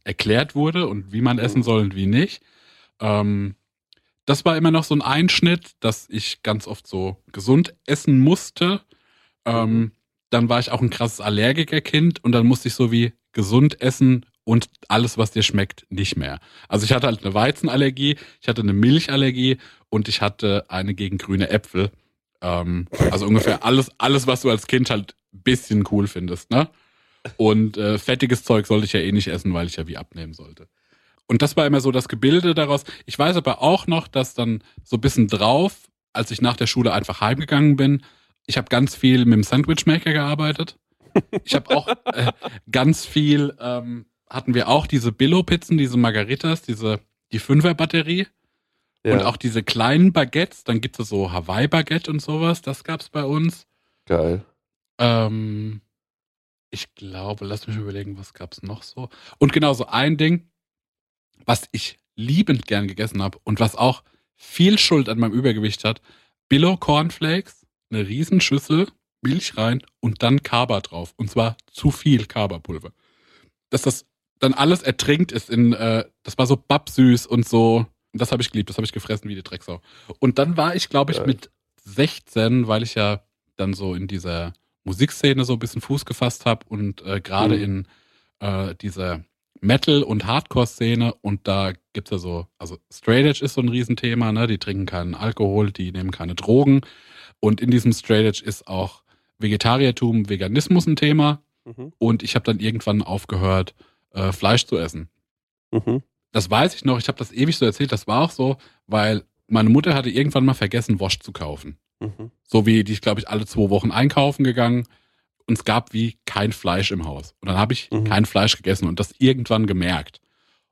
erklärt wurde und wie man essen soll und wie nicht. Ähm, das war immer noch so ein Einschnitt, dass ich ganz oft so gesund essen musste. Ähm, dann war ich auch ein krasses Allergikerkind und dann musste ich so wie gesund essen und alles, was dir schmeckt, nicht mehr. Also ich hatte halt eine Weizenallergie, ich hatte eine Milchallergie und ich hatte eine gegen grüne Äpfel. Ähm, also ungefähr alles, alles, was du als Kind halt ein bisschen cool findest, ne? Und äh, fettiges Zeug sollte ich ja eh nicht essen, weil ich ja wie abnehmen sollte. Und das war immer so das Gebilde daraus. Ich weiß aber auch noch, dass dann so ein bisschen drauf, als ich nach der Schule einfach heimgegangen bin, ich habe ganz viel mit dem Sandwichmaker gearbeitet. Ich habe auch äh, ganz viel, ähm, hatten wir auch diese Billo-Pizzen, diese Margaritas, diese, die Fünfer-Batterie. Ja. Und auch diese kleinen Baguettes, dann gibt es so Hawaii-Baguette und sowas, das gab's bei uns. Geil. Ähm, ich glaube, lass mich überlegen, was gab's noch so. Und genau so ein Ding, was ich liebend gern gegessen habe und was auch viel Schuld an meinem Übergewicht hat, Billo Cornflakes, eine Riesenschüssel, Milch rein und dann Kaba drauf. Und zwar zu viel Kaba-Pulver. Dass das dann alles ertrinkt ist in, äh, das war so babsüß und so. Und das habe ich geliebt, das habe ich gefressen wie die Drecksau. Und dann war ich, glaube ich, mit 16, weil ich ja dann so in dieser Musikszene so ein bisschen Fuß gefasst habe und äh, gerade Mhm. in äh, dieser Metal- und Hardcore-Szene und da gibt's ja so, also Straight Edge ist so ein Riesenthema, ne? Die trinken keinen Alkohol, die nehmen keine Drogen und in diesem Straight Edge ist auch Vegetariertum, Veganismus ein Thema Mhm. und ich habe dann irgendwann aufgehört, äh, Fleisch zu essen. Mhm. Das weiß ich noch, ich habe das ewig so erzählt, das war auch so, weil meine Mutter hatte irgendwann mal vergessen, Wurst zu kaufen. Mhm. So wie die ist, glaube ich, alle zwei Wochen einkaufen gegangen und es gab wie kein Fleisch im Haus. Und dann habe ich Mhm. kein Fleisch gegessen und das irgendwann gemerkt.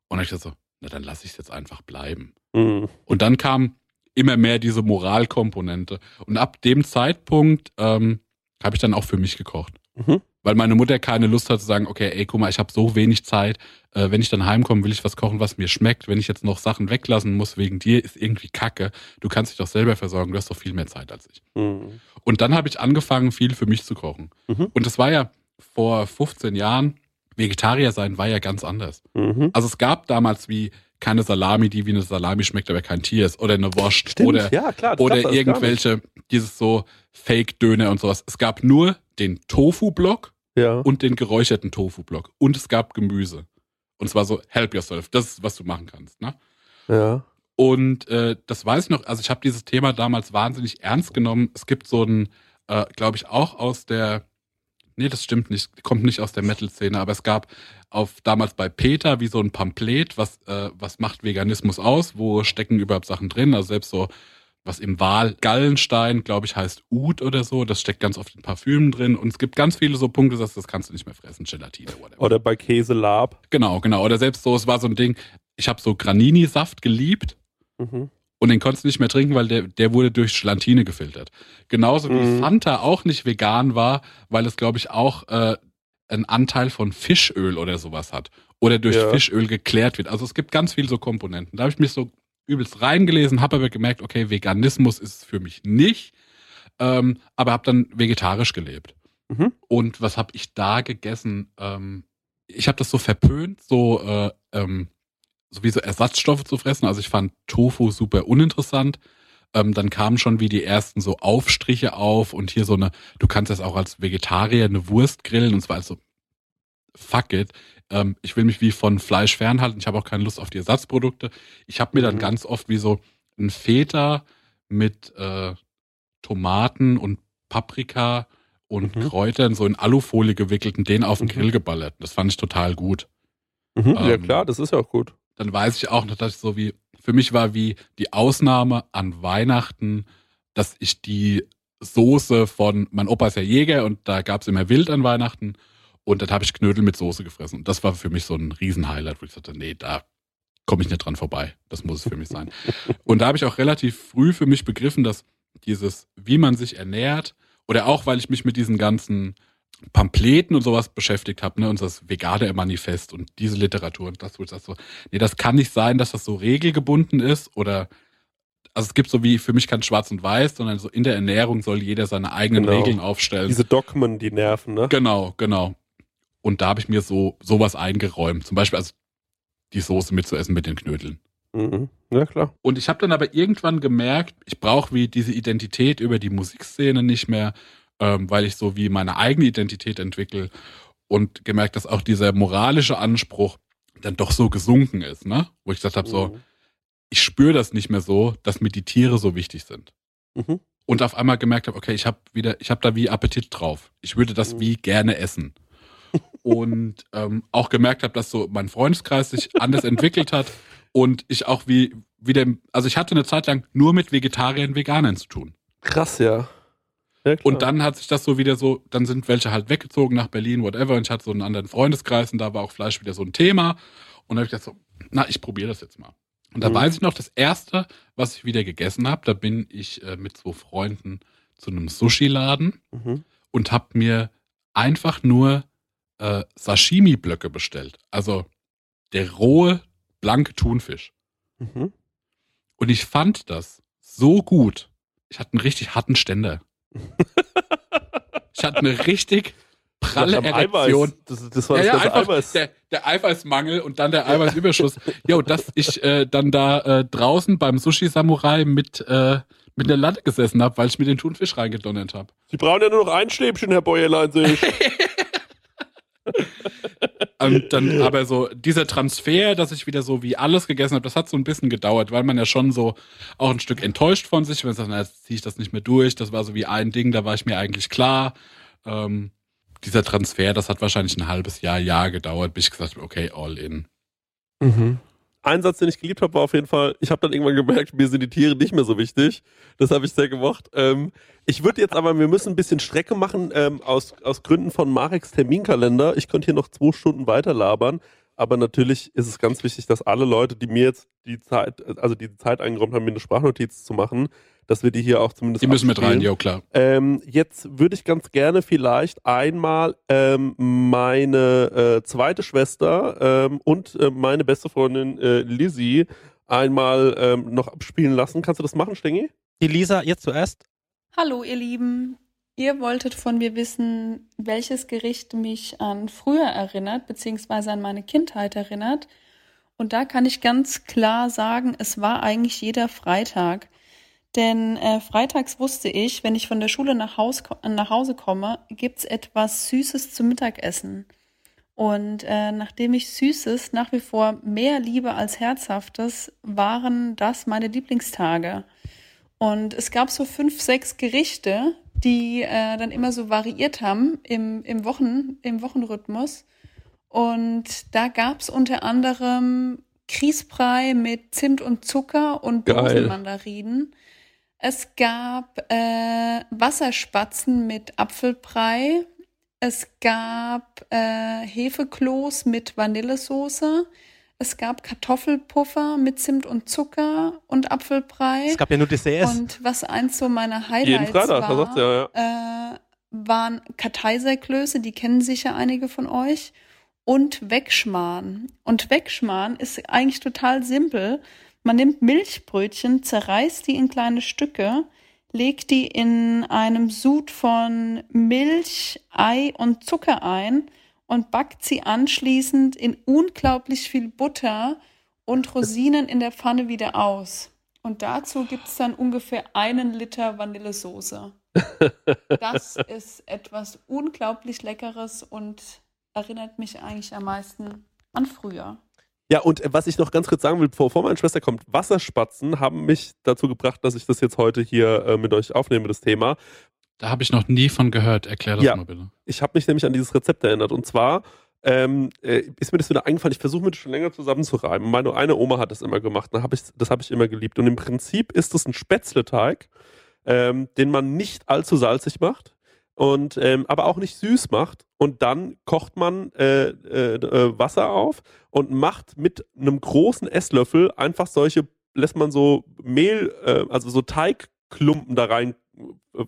Und ich dachte so, na dann lasse ich es jetzt einfach bleiben. Mhm. Und dann kam immer mehr diese Moralkomponente. Und ab dem Zeitpunkt ähm, habe ich dann auch für mich gekocht. Mhm. Weil meine Mutter keine Lust hat zu sagen, okay, ey, guck mal, ich habe so wenig Zeit. Äh, wenn ich dann heimkomme, will ich was kochen, was mir schmeckt. Wenn ich jetzt noch Sachen weglassen muss wegen dir, ist irgendwie Kacke. Du kannst dich doch selber versorgen, du hast doch viel mehr Zeit als ich. Mhm. Und dann habe ich angefangen, viel für mich zu kochen. Mhm. Und das war ja vor 15 Jahren, Vegetarier sein war ja ganz anders. Mhm. Also es gab damals wie keine Salami, die wie eine Salami schmeckt, aber kein Tier ist. Oder eine Wurst. Stimmt, oder ja, klar. oder irgendwelche, dieses so Fake-Döner und sowas. Es gab nur den Tofu-Block Ja. und den geräucherten Tofu-Block. Und es gab Gemüse. Und zwar so, help yourself. Das ist, was du machen kannst. Ne? ja. Und äh, das weiß ich noch, also ich habe dieses Thema damals wahnsinnig ernst genommen. Es gibt so ein, äh, glaube ich, auch aus der, nee, das stimmt nicht, kommt nicht aus der Metal-Szene, aber es gab auf damals bei Peter wie so ein Pamphlet, was, äh, was macht Veganismus aus, wo stecken überhaupt Sachen drin, also selbst so was im Wahl Gallenstein, glaube ich, heißt Ud oder so, das steckt ganz oft in Parfümen drin und es gibt ganz viele so Punkte, dass das kannst du nicht mehr fressen, Gelatine, whatever. Oder bei Käse Lab. Genau, genau. Oder selbst so, es war so ein Ding, ich habe so Granini-Saft geliebt Mhm. und den konntest du nicht mehr trinken, weil der, der wurde durch Gelatine gefiltert. Genauso wie Mhm. Fanta auch nicht vegan war, weil es, glaube ich, auch äh, einen Anteil von Fischöl oder sowas hat. Oder durch Ja. Fischöl geklärt wird. Also es gibt ganz viele so Komponenten. Da habe ich mich so übelst reingelesen, habe aber gemerkt, okay, Veganismus ist es für mich nicht. Ähm, aber habe dann vegetarisch gelebt. Mhm. Und was habe ich da gegessen? Ähm, ich habe das so verpönt, so äh, ähm, sowieso Ersatzstoffe zu fressen. Also ich fand Tofu super uninteressant. Ähm, dann kamen schon wie die ersten so Aufstriche auf und hier so eine, du kannst das auch als Vegetarier eine Wurst grillen und zwar also fuck it. Ähm, ich will mich wie von Fleisch fernhalten. Ich habe auch keine Lust auf die Ersatzprodukte. Ich habe mir dann Mhm. ganz oft wie so ein Feta mit äh, Tomaten und Paprika und Mhm. Kräutern so in Alufolie gewickelt und den auf den Mhm. Grill geballert. Das fand ich total gut Mhm. ja, Ähm, klar, das ist ja auch gut. dann weiß ich auch noch, dass ich so wie, für mich war wie die Ausnahme an Weihnachten, dass ich die Soße von, mein Opa ist ja Jäger und da gab's immer Wild an Weihnachten und dann habe ich Knödel mit Soße gefressen. Und das war für mich so ein Riesenhighlight, wo ich sagte, nee, da komme ich nicht dran vorbei. Das muss es für mich sein. und da habe ich auch relativ früh für mich begriffen, dass dieses, wie man sich ernährt, oder auch, weil ich mich mit diesen ganzen Pamphleten und sowas beschäftigt habe, ne, und das vegane Manifest und diese Literatur und das, wo ich sag so, nee, das kann nicht sein, dass das so regelgebunden ist oder also es gibt so wie für mich kein Schwarz und Weiß, sondern so in der Ernährung soll jeder seine eigenen Genau. Regeln aufstellen. Diese Dogmen, die nerven, ne? genau, genau. Und da habe ich mir so sowas eingeräumt, zum Beispiel also die Soße mitzuessen mit den Knödeln. Mhm. Ja, klar. Und ich habe dann aber irgendwann gemerkt, ich brauche wie diese Identität über die Musikszene nicht mehr, ähm, weil ich so wie meine eigene Identität entwickle und gemerkt, dass auch dieser moralische Anspruch dann doch so gesunken ist, ne? Wo ich gesagt habe, so, Mhm. ich spüre das nicht mehr so, dass mir die Tiere so wichtig sind. Mhm. Und auf einmal gemerkt habe, okay, ich habe wieder, ich habe da wie Appetit drauf. Ich würde das Mhm. wie gerne essen. Und ähm, auch gemerkt habe, dass so mein Freundeskreis sich anders entwickelt hat und ich auch wie wieder, also ich hatte eine Zeit lang nur mit Vegetariern Veganern zu tun. Krass, ja. ja. Und dann hat sich das so wieder so, dann sind welche halt weggezogen nach Berlin, whatever, und ich hatte so einen anderen Freundeskreis und da war auch Fleisch wieder so ein Thema. Und dann habe ich gedacht so, na, ich probiere das jetzt mal. Und da Mhm. weiß ich noch, das erste, was ich wieder gegessen habe, da bin ich äh, mit zwei Freunden zu einem Sushi-Laden Mhm. und habe mir einfach nur äh, Sashimi-Blöcke bestellt. Also der rohe, blanke Thunfisch. Mhm. Und ich fand das so gut. Ich hatte einen richtig harten Ständer. ich hatte eine richtig pralle Erektion. Eiweiß. Das, das war Ja, das ja, Eiweiß. der, der Eiweißmangel und dann der Eiweißüberschuss. Jo, dass ich äh, dann da äh, draußen beim Sushi Samurai mit äh, mit der Latte gesessen habe, weil ich mir den Thunfisch reingedonnert habe. Sie brauchen ja nur noch ein Stäbchen, Herr Bäuerlein, sehe ich. Und dann aber so dieser Transfer, dass ich wieder so wie alles gegessen habe, das hat so ein bisschen gedauert, weil man ja schon so auch ein Stück enttäuscht von sich, wenn man sagt, na, jetzt ziehe ich das nicht mehr durch. Das war so wie ein Ding, da war ich mir eigentlich klar. Ähm, dieser Transfer, das hat wahrscheinlich ein halbes Jahr, Jahr gedauert, bis ich gesagt habe, okay, all in. Mhm. Ein Satz, den ich geliebt habe, war auf jeden Fall, ich habe dann irgendwann gemerkt, mir sind die Tiere nicht mehr so wichtig. Das habe ich sehr gemocht. Ähm, ich würde jetzt aber, wir müssen ein bisschen Strecke machen, ähm, aus, aus Gründen von Mareks Terminkalender. Ich könnte hier noch zwei Stunden weiter labern. Aber natürlich ist es ganz wichtig, dass alle Leute, die mir jetzt die Zeit, also die Zeit eingeräumt haben, mir eine Sprachnotiz zu machen, dass wir die hier auch zumindest. Die müssen mit abspielen. rein, jo, klar. Ähm, jetzt würde ich ganz gerne vielleicht einmal ähm, meine äh, zweite Schwester ähm, und äh, meine beste Freundin äh, Lizzie einmal ähm, noch abspielen lassen. Kannst du das machen, Stengi? Die Lisa jetzt zuerst. Hallo, ihr Lieben. Ihr wolltet von mir wissen, welches Gericht mich an früher erinnert, beziehungsweise an meine Kindheit erinnert. Und da kann ich ganz klar sagen, es war eigentlich jeder Freitag. Denn äh, freitags wusste ich, wenn ich von der Schule nach, Haus, nach Hause komme, gibt's etwas Süßes zum Mittagessen. Und äh, nachdem ich Süßes nach wie vor mehr liebe als Herzhaftes, waren das meine Lieblingstage. Und es gab so fünf, sechs Gerichte, die äh, dann immer so variiert haben im, im, Wochen, im Wochenrhythmus. Und da gab's unter anderem Kriesbrei mit Zimt und Zucker und. Dosenmandarinen. Es gab äh, Wasserspatzen mit Apfelbrei. Es gab äh, Hefekloß mit Vanillesoße. Es gab Kartoffelpuffer mit Zimt und Zucker und Apfelbrei. Es gab ja nur Desserts. Und was eins so meiner Jeden Highlights Freitag, war, sagt er, ja. äh, waren Karteiserklöße, die kennen sicher einige von euch, und Wegschmarrn. Und Wegschmarrn ist eigentlich total simpel. Man nimmt Milchbrötchen, zerreißt die in kleine Stücke, legt die in einem Sud von Milch, Ei und Zucker ein und backt sie anschließend in unglaublich viel Butter und Rosinen in der Pfanne wieder aus. Und dazu gibt's dann ungefähr einen Liter Vanillesoße. Das ist etwas unglaublich Leckeres und erinnert mich eigentlich am meisten an früher. Ja, und äh, was ich noch ganz kurz sagen will, bevor, meine Schwester kommt, Wasserspatzen haben mich dazu gebracht, dass ich das jetzt heute hier äh, mit euch aufnehme, das Thema. Da habe ich noch nie von gehört. Erklär das Ja. mal bitte. Ich habe mich nämlich an dieses Rezept erinnert. Und zwar ähm, äh, ist mir das wieder eingefallen. Ich versuche mir das schon länger zusammenzureimen. Meine eine Oma hat das immer gemacht. Hab ich, das habe ich immer geliebt. Und im Prinzip ist es ein Spätzleteig, ähm, den man nicht allzu salzig macht. Und ähm, aber auch nicht süß macht. Und dann kocht man äh, äh, äh, Wasser auf und macht mit einem großen Esslöffel einfach solche, lässt man so Mehl, äh, also so Teigklumpen da rein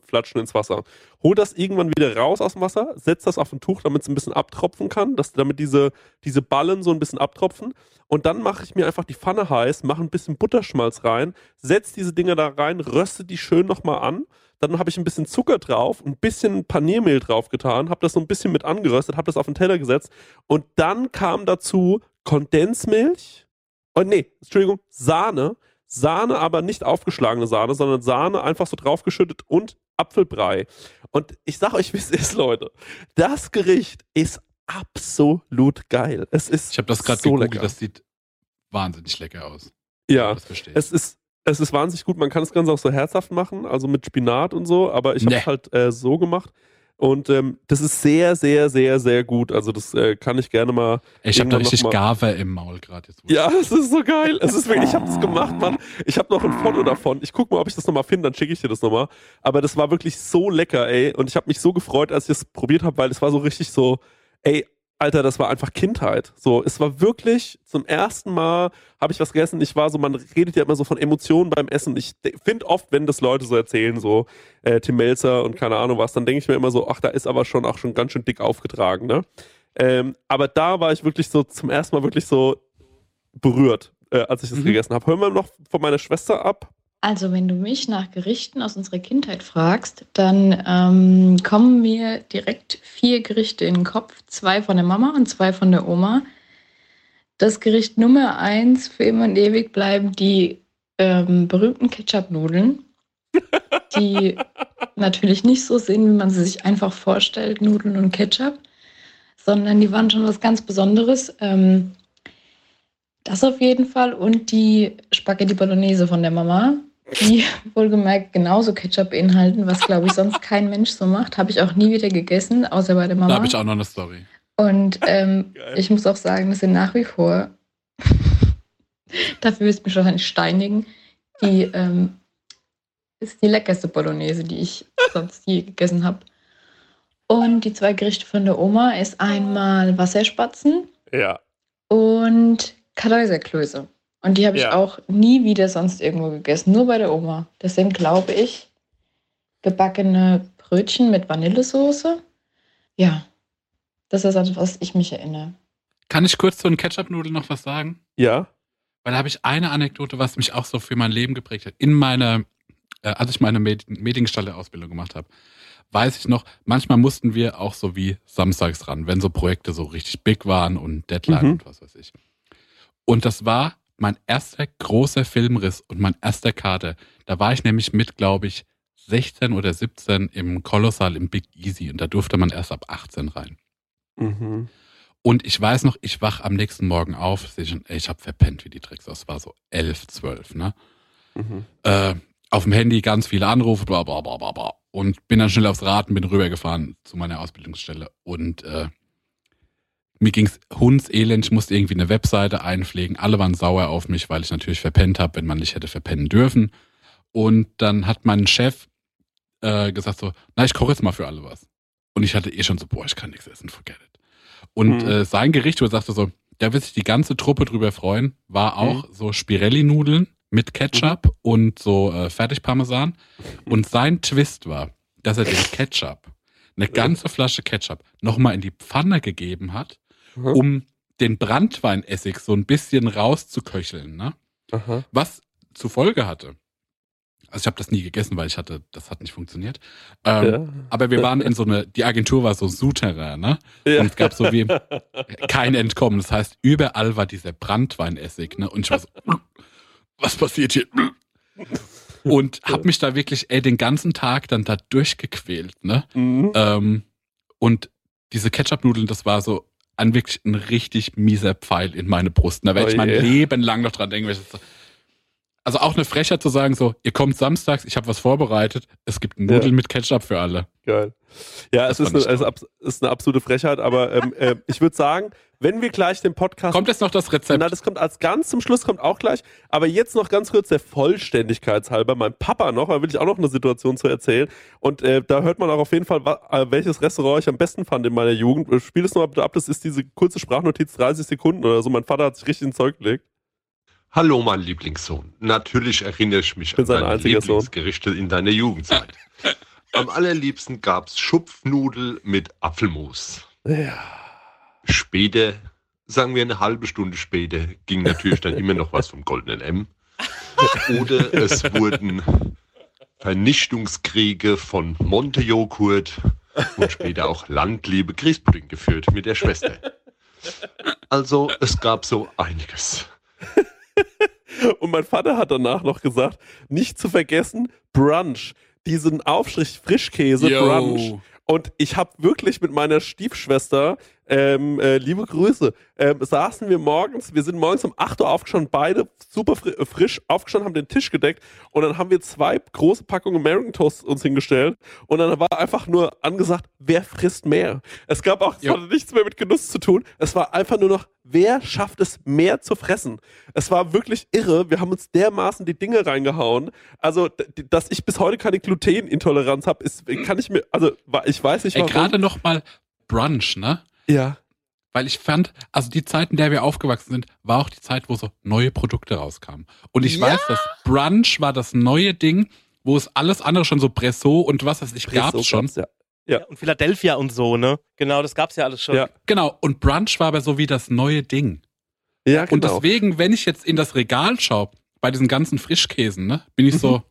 flatschen ins Wasser. Hol das irgendwann wieder raus aus dem Wasser, setzt das auf ein Tuch, damit es ein bisschen abtropfen kann, dass, damit diese, diese Ballen so ein bisschen abtropfen. Und dann mache ich mir einfach die Pfanne heiß, mache ein bisschen Butterschmalz rein, setze diese Dinger da rein, röste die schön nochmal an. Dann habe ich ein bisschen Zucker drauf, ein bisschen Paniermehl drauf getan, habe das so ein bisschen mit angeröstet, habe das auf den Teller gesetzt. Und dann kam dazu Kondensmilch. Oh nee, Entschuldigung, Sahne. Sahne, aber nicht aufgeschlagene Sahne, sondern Sahne einfach so draufgeschüttet und Apfelbrei. Und ich sag euch, wie es ist, Leute. Das Gericht ist absolut geil. Es ist Ich habe das gerade so gegoogelt, lecker. das sieht wahnsinnig lecker aus. Ja, Das verstehe es ist, es ist wahnsinnig gut. Man kann das Ganze auch so herzhaft machen, also mit Spinat und so, aber ich habe es Nee. halt äh, so gemacht. Und ähm, das ist sehr, sehr, sehr, sehr gut. Also das äh, kann ich gerne mal. Ich habe da richtig mal- Gave im Maul gerade jetzt. Ja, es ist so geil. Es ist wirklich, ich habe das gemacht, Mann. Ich habe noch ein Foto davon. Ich guck mal, ob ich das nochmal finde, dann schicke ich dir das nochmal. Aber das war wirklich so lecker, ey. Und ich habe mich so gefreut, als ich es probiert habe, weil es war so richtig so, ey, Alter, das war einfach Kindheit. So, es war wirklich zum ersten Mal habe ich was gegessen. Ich war so, man redet ja immer so von Emotionen beim Essen. Ich finde oft, wenn das Leute so erzählen, so äh, Tim Melzer und keine Ahnung was, dann denke ich mir immer so, ach, da ist aber schon auch schon ganz schön dick aufgetragen, ne? Ähm, aber da war ich wirklich so zum ersten Mal wirklich so berührt, äh, als ich das Mhm. gegessen habe. Hören wir noch von meiner Schwester ab. Also, wenn du mich nach Gerichten aus unserer Kindheit fragst, dann ähm, kommen mir direkt vier Gerichte in den Kopf. Zwei von der Mama und zwei von der Oma. Das Gericht Nummer eins für immer und ewig bleiben die ähm, berühmten Ketchup-Nudeln. die natürlich nicht so sind, wie man sie sich einfach vorstellt, Nudeln und Ketchup, sondern die waren schon was ganz Besonderes. Ähm, das auf jeden Fall und die Spaghetti Bolognese von der Mama, die wohlgemerkt genauso Ketchup beinhalten, was glaube ich sonst kein Mensch so macht, habe ich auch nie wieder gegessen, außer bei der Mama. Da habe ich auch noch eine Story. Und ähm, ich muss auch sagen, das sind nach wie vor, dafür wirst du mich wahrscheinlich steinigen, die ähm, ist die leckerste Bolognese, die ich sonst je gegessen habe. Und die zwei Gerichte von der Oma ist einmal Wasserspatzen Ja. und Kartoffelklöße. Und die habe ich Ja. auch nie wieder sonst irgendwo gegessen, nur bei der Oma. Das sind, glaube ich, gebackene Brötchen mit Vanillesoße. Ja, das ist an was ich mich erinnere. Kann ich kurz zu den Ketchup-Nudeln noch was sagen? Ja. Weil da habe ich eine Anekdote, was mich auch so für mein Leben geprägt hat. In meiner, äh, als ich meine Med Mediengestalter-Ausbildung gemacht habe, weiß ich noch, manchmal mussten wir auch so wie samstags ran, wenn so Projekte so richtig big waren und Deadline Mhm. und was weiß ich. Und das war mein erster großer Filmriss und mein erster Kater. Da war ich nämlich mit, glaube ich, 16 oder 17 im Kolossal im Big Easy und da durfte man erst ab 18 rein. Mhm. Und ich weiß noch, ich wach am nächsten Morgen auf, sehe schon, ey, ich habe verpennt wie die Tricks. Das war so 11, 12, ne? Mhm. Äh, auf dem Handy ganz viele Anrufe, bla, bla, bla, bla, bla. Und bin dann schnell aufs Rad und bin rübergefahren zu meiner Ausbildungsstelle. Und äh, mir ging's hundselend. Ich musste irgendwie eine Webseite einpflegen. Alle waren sauer auf mich, weil ich natürlich verpennt habe, wenn man nicht hätte verpennen dürfen. Und dann hat mein Chef äh, gesagt so, na, ich koche jetzt mal für alle was. Und ich hatte eh schon so, boah, ich kann nichts essen, forget it. Und Mhm. äh, sein Gericht, wo er sagte so, da wird sich die ganze Truppe drüber freuen, war auch so Spirelli-Nudeln mit Ketchup und so äh, Fertigparmesan. Und sein Twist war, dass er den Ketchup, eine ganze Flasche Ketchup, nochmal in die Pfanne gegeben hat, Mhm. um den Brandweinessig so ein bisschen rauszuköcheln. Ne? Aha. Was zur Folge hatte. Also ich habe das nie gegessen, weil ich hatte, das hat nicht funktioniert. Ähm, Ja. Aber wir waren in so eine, die Agentur war so Souterrain, ne? Ja. Und es gab so wie kein Entkommen. Das heißt, überall war dieser Brandweinessig, ne? Und ich war so, was passiert hier? Und hab mich da wirklich, ey, den ganzen Tag dann da durchgequält, ne? Mhm. Ähm, und diese Ketchup-Nudeln, das war so ein wirklich ein richtig mieser Pfeil in meine Brust. Da werde Oh ich mein je. Leben lang noch dran denken. Also auch eine Frechheit zu sagen, so, ihr kommt samstags, ich habe was vorbereitet, es gibt Nudeln Ja. mit Ketchup für alle. Geil. Ja, Das es ist eine, abs- ist eine absolute Frechheit, aber ähm, äh, ich würde sagen, wenn wir gleich den Podcast. Kommt jetzt noch das Rezept? Na, das kommt als ganz zum Schluss, kommt auch gleich. Aber jetzt noch ganz kurz der Vollständigkeitshalber. Mein Papa noch, da will ich auch noch eine Situation zu erzählen. Und äh, da hört man auch auf jeden Fall, äh, welches Restaurant ich am besten fand in meiner Jugend. Äh, Spiel es noch mal bitte ab, das ist diese kurze Sprachnotiz, 30 Sekunden oder so. Mein Vater hat sich richtig ins Zeug gelegt. Hallo, mein Lieblingssohn. Natürlich erinnere ich mich an deine einziger Sohn. Lieblingsgerichte in deiner Jugendzeit. Am allerliebsten gab's Schupfnudel mit Apfelmus. Ja. Später, sagen wir eine halbe Stunde später, ging natürlich dann immer noch was vom Goldenen M. Oder es wurden Vernichtungskriege von Monte-Joghurt und später auch Landliebe Grießpudding geführt mit der Schwester. Also es gab so einiges. Und mein Vater hat danach noch gesagt, nicht zu vergessen, Brunch. Diesen Aufstrich Frischkäse Yo. Brunch. Und ich habe wirklich mit meiner Stiefschwester, ähm, äh, liebe Grüße, ähm, saßen wir morgens, wir sind morgens um 8 Uhr aufgestanden, beide super äh, frisch aufgestanden, haben den Tisch gedeckt und dann haben wir zwei große Packungen American Toast uns hingestellt und dann war einfach nur angesagt, wer frisst mehr. Es gab auch, es Jo. hatte nichts mehr mit Genuss zu tun, es war einfach nur noch, wer schafft es mehr zu fressen. Es war wirklich irre, wir haben uns dermaßen die Dinge reingehauen, also dass ich bis heute keine Glutenintoleranz habe, ist, kann ich mir, also ich weiß nicht Ey, warum. gerade noch mal Brunch, ne? Ja. Weil ich fand, also die Zeit, in der wir aufgewachsen sind, war auch die Zeit, wo so neue Produkte rauskamen. Und ich Ja. weiß, dass Brunch war das neue Ding, wo es alles andere schon so Presso und was weiß ich, gab schon. gab's, ja. Ja. Und Philadelphia und so, ne? Genau, das gab's ja alles schon. Ja. Genau, und Brunch war aber so wie das neue Ding. Ja, Und genau. deswegen, wenn ich jetzt in das Regal schaue, bei diesen ganzen Frischkäsen, ne, bin ich so,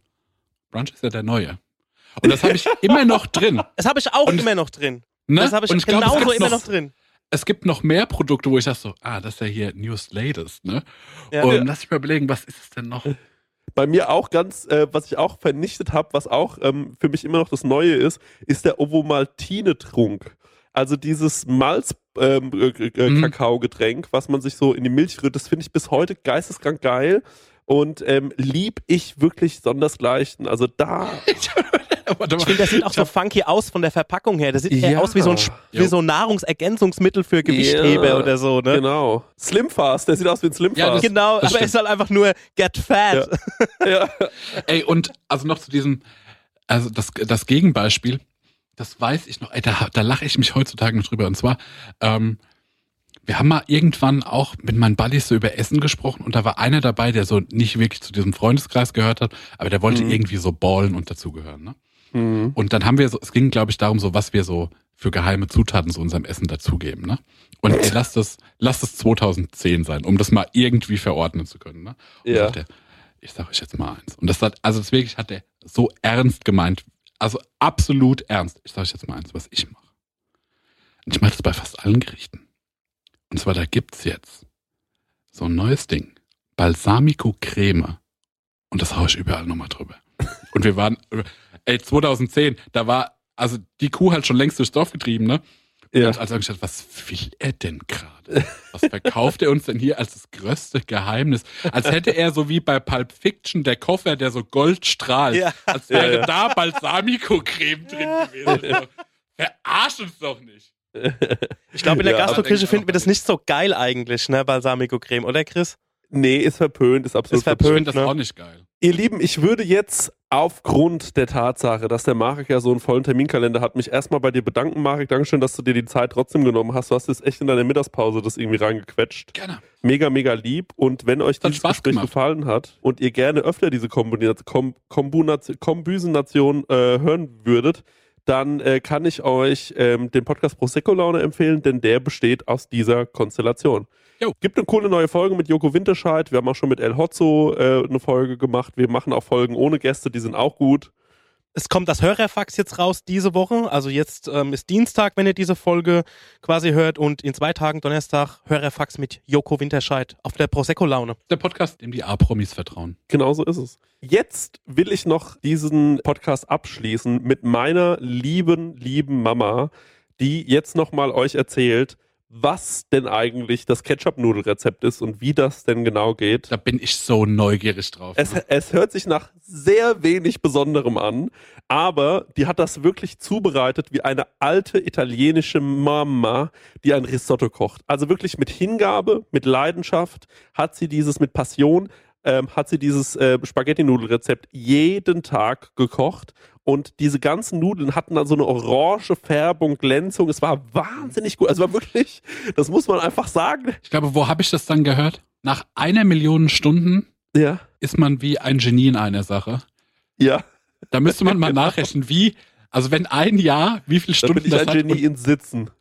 Brunch ist ja der neue. Und das habe ich immer noch drin. Das habe ich auch Und- immer noch drin. Ne? Das habe ich, Und ich glaub, genauso gibt immer noch- noch drin. Es gibt noch mehr Produkte, wo ich sage so, ah, das ist ja hier Newest Latest, ne? Ja. Und Ja. lass mich mal überlegen, was ist es denn noch? Bei mir auch ganz, äh, was ich auch vernichtet habe, was auch ähm, für mich immer noch das Neue ist, ist der Ovomaltine-Trunk. Also dieses Malz ähm, äh, äh, Mhm. Was man sich so in die Milch rührt, das finde ich bis heute geisteskrank geil und ähm, lieb ich wirklich sondersgleichen. Also da Warte Ich finde, das sieht auch so funky aus von der Verpackung her. Das sieht eher Ja. aus wie so ein, wie so ein Nahrungsergänzungsmittel für Gewichtheber Ja, oder so, ne? Genau. Slimfast, der sieht aus wie ein Slimfast. Ja, das- Genau, aber es ist halt einfach nur get fat. ja. Ey, und also noch zu diesem, also das, das Gegenbeispiel, das weiß ich noch, ey, da, da lache ich mich heutzutage noch drüber. Und zwar, ähm, wir haben mal irgendwann auch mit meinen Buddies so über Essen gesprochen und da war einer dabei, der so nicht wirklich zu diesem Freundeskreis gehört hat, aber der wollte Mhm. irgendwie so ballen und dazugehören. Ne? Mhm. Und dann haben wir so, es ging, glaube ich, darum, so was wir so für geheime Zutaten zu unserem Essen dazugeben. Ne? Und ey, lass das, lass das 2010 sein, um das mal irgendwie verordnen zu können. Ne? Und Ja. sagt er, ich sage euch jetzt mal eins. Und das hat, also wirklich hat er so ernst gemeint. Also absolut ernst. Ich sage euch jetzt mal eins, was ich mache. Und ich mache das bei fast allen Gerichten. Und zwar, da gibt's jetzt so ein neues Ding. Balsamico Creme. Und das haue ich überall nochmal drüber. Und wir waren, ey, 2010, da war, also die Kuh halt schon längst durchs Dorf getrieben, ne? Ja. Und hab ich gedacht, was will er denn gerade? Was verkauft er uns denn hier als das größte Geheimnis? Als hätte er so wie bei Pulp Fiction der Koffer, der so Gold strahlt. Ja. Als wäre Ja, ja. da Balsamico-Creme drin gewesen. Verarsch uns doch nicht. Ich glaube, in der Ja, Gastroküche finden wir das nicht so geil eigentlich, ne? Balsamico-Creme, oder Chris? Nee, ist verpönt, ist absolut Ist verpönt. Ich finde das ne? auch nicht geil. Ihr Lieben, ich würde jetzt aufgrund der Tatsache, dass der Marek ja so einen vollen Terminkalender hat, mich erstmal bei dir bedanken, Marek. Dankeschön, dass du dir die Zeit trotzdem genommen hast. Du hast jetzt echt in deiner Mittagspause das irgendwie reingequetscht. Gerne. Mega, mega lieb. Und wenn euch dieses Spaß Gespräch gemacht. gefallen hat und ihr gerne öfter diese Kombinat- Kom Kombinat- Kombüsennation äh, hören würdet, dann äh, kann ich euch ähm, den Podcast Prosecco Laune empfehlen, denn der besteht aus dieser Konstellation. Jo. Gibt eine coole neue Folge mit Joko Winterscheid. Wir haben auch schon mit El Hotzo äh, eine Folge gemacht. Wir machen auch Folgen ohne Gäste, die sind auch gut. Es kommt das Hörerfax jetzt raus diese Woche. Also jetzt ähm, ist Dienstag, wenn ihr diese Folge quasi hört. Und in zwei Tagen, Donnerstag, Hörerfax mit Joko Winterscheid auf der Prosecco-Laune. Der Podcast, dem die A-Promis vertrauen. Genau so ist es. Jetzt will ich noch diesen Podcast abschließen mit meiner lieben, lieben Mama, die jetzt nochmal euch erzählt, was denn eigentlich das Ketchup-Nudelrezept ist und wie das denn genau geht. Da bin ich so neugierig drauf. Es, es hört sich nach sehr wenig Besonderem an, aber die hat das wirklich zubereitet wie eine alte italienische Mama, die ein Risotto kocht. Also wirklich mit Hingabe, mit Leidenschaft hat sie dieses, mit Passion, ähm, hat sie dieses äh, Spaghetti-Nudelrezept jeden Tag gekocht. Und diese ganzen Nudeln hatten dann so eine orange Färbung, Glänzung. Es war wahnsinnig gut. Also war wirklich, das muss man einfach sagen. Ich glaube, wo habe ich das dann gehört? Nach einer Million Stunden Ja, ist man wie ein Genie in einer Sache. ja. Da müsste man mal nachrechnen, wie, also wenn ein Jahr, wie viele Da bin Stunden ich das ein. Genie ins Sitzen.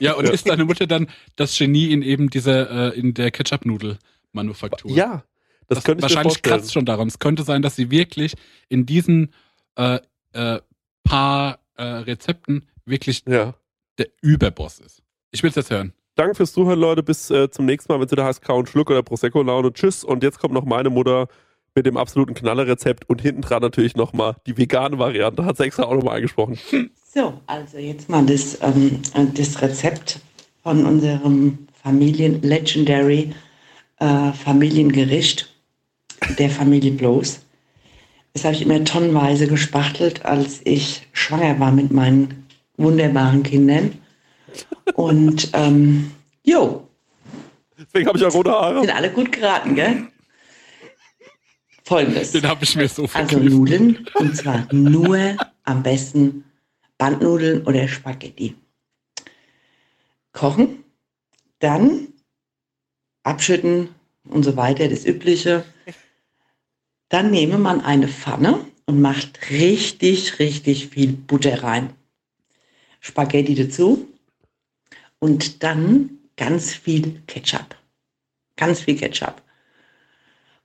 ja, und Ja. ist deine Mutter dann das Genie in eben dieser, äh, in der Ketchup-Nudel-Manufaktur? Ja, das, könnte ich Wahrscheinlich kratzt schon daran. Es könnte sein, dass sie wirklich in diesen äh, äh, paar äh, Rezepten wirklich Ja. der Überboss ist. Ich will es jetzt hören. Danke fürs Zuhören, Leute. Bis äh, zum nächsten Mal, wenn es wieder heißt Kau und Schluck oder Prosecco-Laune. Tschüss. Und jetzt kommt noch meine Mutter mit dem absoluten Knallerrezept und hinten dran natürlich nochmal die vegane Variante. Hat sie extra auch nochmal eingesprochen. So, also jetzt mal das, ähm, das Rezept von unserem Familien-Legendary äh, Familiengericht der Familie Bloß. Das habe ich immer tonnenweise gespachtelt, als ich schwanger war mit meinen wunderbaren Kindern. Und ähm, jo, Deswegen habe ich ja rote Haare. sind alle gut geraten, gell? Folgendes. Den habe ich mir so Also verknüpft. Nudeln und zwar nur am besten Bandnudeln oder Spaghetti. Kochen, dann abschütten und so weiter, das Übliche. Dann nehme man eine Pfanne und macht richtig, richtig viel Butter rein. Spaghetti dazu und dann ganz viel Ketchup. Ganz viel Ketchup.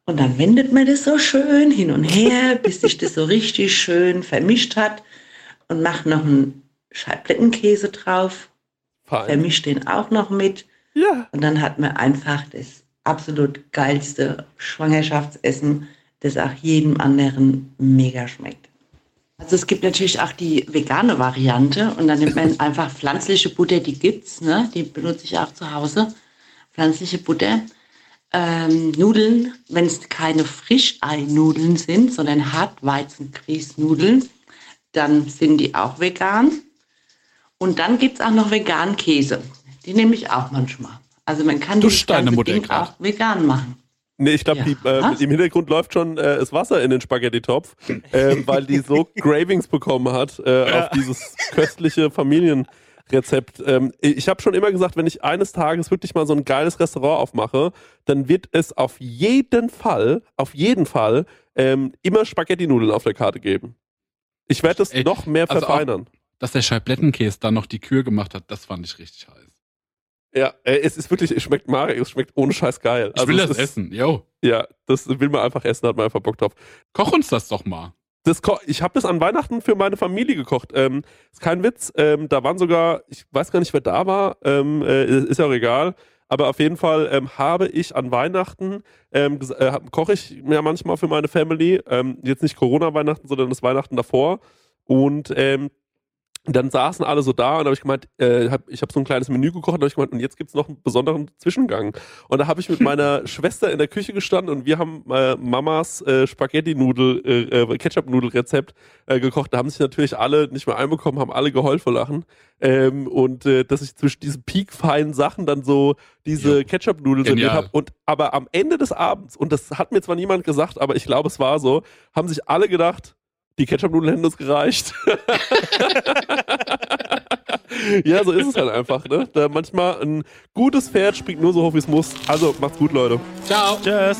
Und dann wendet man das so schön hin und her, bis sich das so richtig schön vermischt hat und macht noch einen Scheiblettenkäse drauf, Fein. vermischt den auch noch mit. Ja. Und dann hat man einfach das absolut geilste Schwangerschaftsessen das auch jedem anderen mega schmeckt. Also es gibt natürlich auch die vegane Variante und dann nimmt man einfach pflanzliche Butter, die gibt's, ne? die benutze ich auch zu Hause. Pflanzliche Butter. Ähm, Nudeln, wenn es keine Frischei-Nudeln sind, sondern Hartweizengrießnudeln, dann sind die auch vegan. Und dann gibt es auch noch veganen Käse. Die nehme ich auch manchmal. Also man kann ganze Ding grad. auch vegan machen. Nee, ich glaube, Ja. äh, im Hintergrund läuft schon äh, das Wasser in den Spaghetti-Topf, ähm, weil die so Gravings bekommen hat äh, Ja. auf dieses köstliche Familienrezept. Ähm, ich habe schon immer gesagt, wenn ich eines Tages wirklich mal so ein geiles Restaurant aufmache, dann wird es auf jeden Fall, auf jeden Fall ähm, immer Spaghetti-Nudeln auf der Karte geben. Ich werde das noch mehr also auch- verfeinern. Dass der Scheiblettenkäse da noch die Kür gemacht hat, das fand ich richtig heiß. Ja, äh, es ist wirklich, es schmeckt Marek, es schmeckt ohne Scheiß geil. Ich will es das ist, essen, yo. Ja, das will man einfach essen, hat man einfach Bock drauf. Koch uns das doch mal. Das ich habe das an Weihnachten für meine Familie gekocht. Ähm, ist kein Witz. Ähm, da waren sogar, ich weiß gar nicht, wer da war. Ähm, äh, ist ja auch egal. Aber auf jeden Fall ähm, habe ich an Weihnachten, ähm, äh, koche ich ja manchmal für meine Family. Ähm, jetzt nicht Corona-Weihnachten, sondern das Weihnachten davor. Und ähm, dann saßen alle so da und habe ich gemeint, äh, hab, ich habe so ein kleines Menü gekocht und habe ich gemeint, und jetzt gibt's noch einen besonderen Zwischengang. Und da habe ich mit meiner Schwester in der Küche gestanden und wir haben äh, Mamas äh, Spaghetti-Nudel, äh, äh, Ketchup-Nudel-Rezept äh, gekocht. Da haben sich natürlich alle nicht mehr einbekommen, haben alle geheult vor Lachen. Ähm, und äh, dass ich zwischen diesen piekfeinen Sachen dann so diese Ketchup-Nudeln serviert habe. Und aber am Ende des Abends, und das hat mir zwar niemand gesagt, aber ich glaube, es war so, haben sich alle gedacht, die Ketchup-Nudeln hätten uns gereicht. ja, so ist es halt einfach, ne? Da manchmal ein gutes Pferd springt nur so hoch, wie es muss. Also, macht's gut, Leute. Ciao. Tschüss.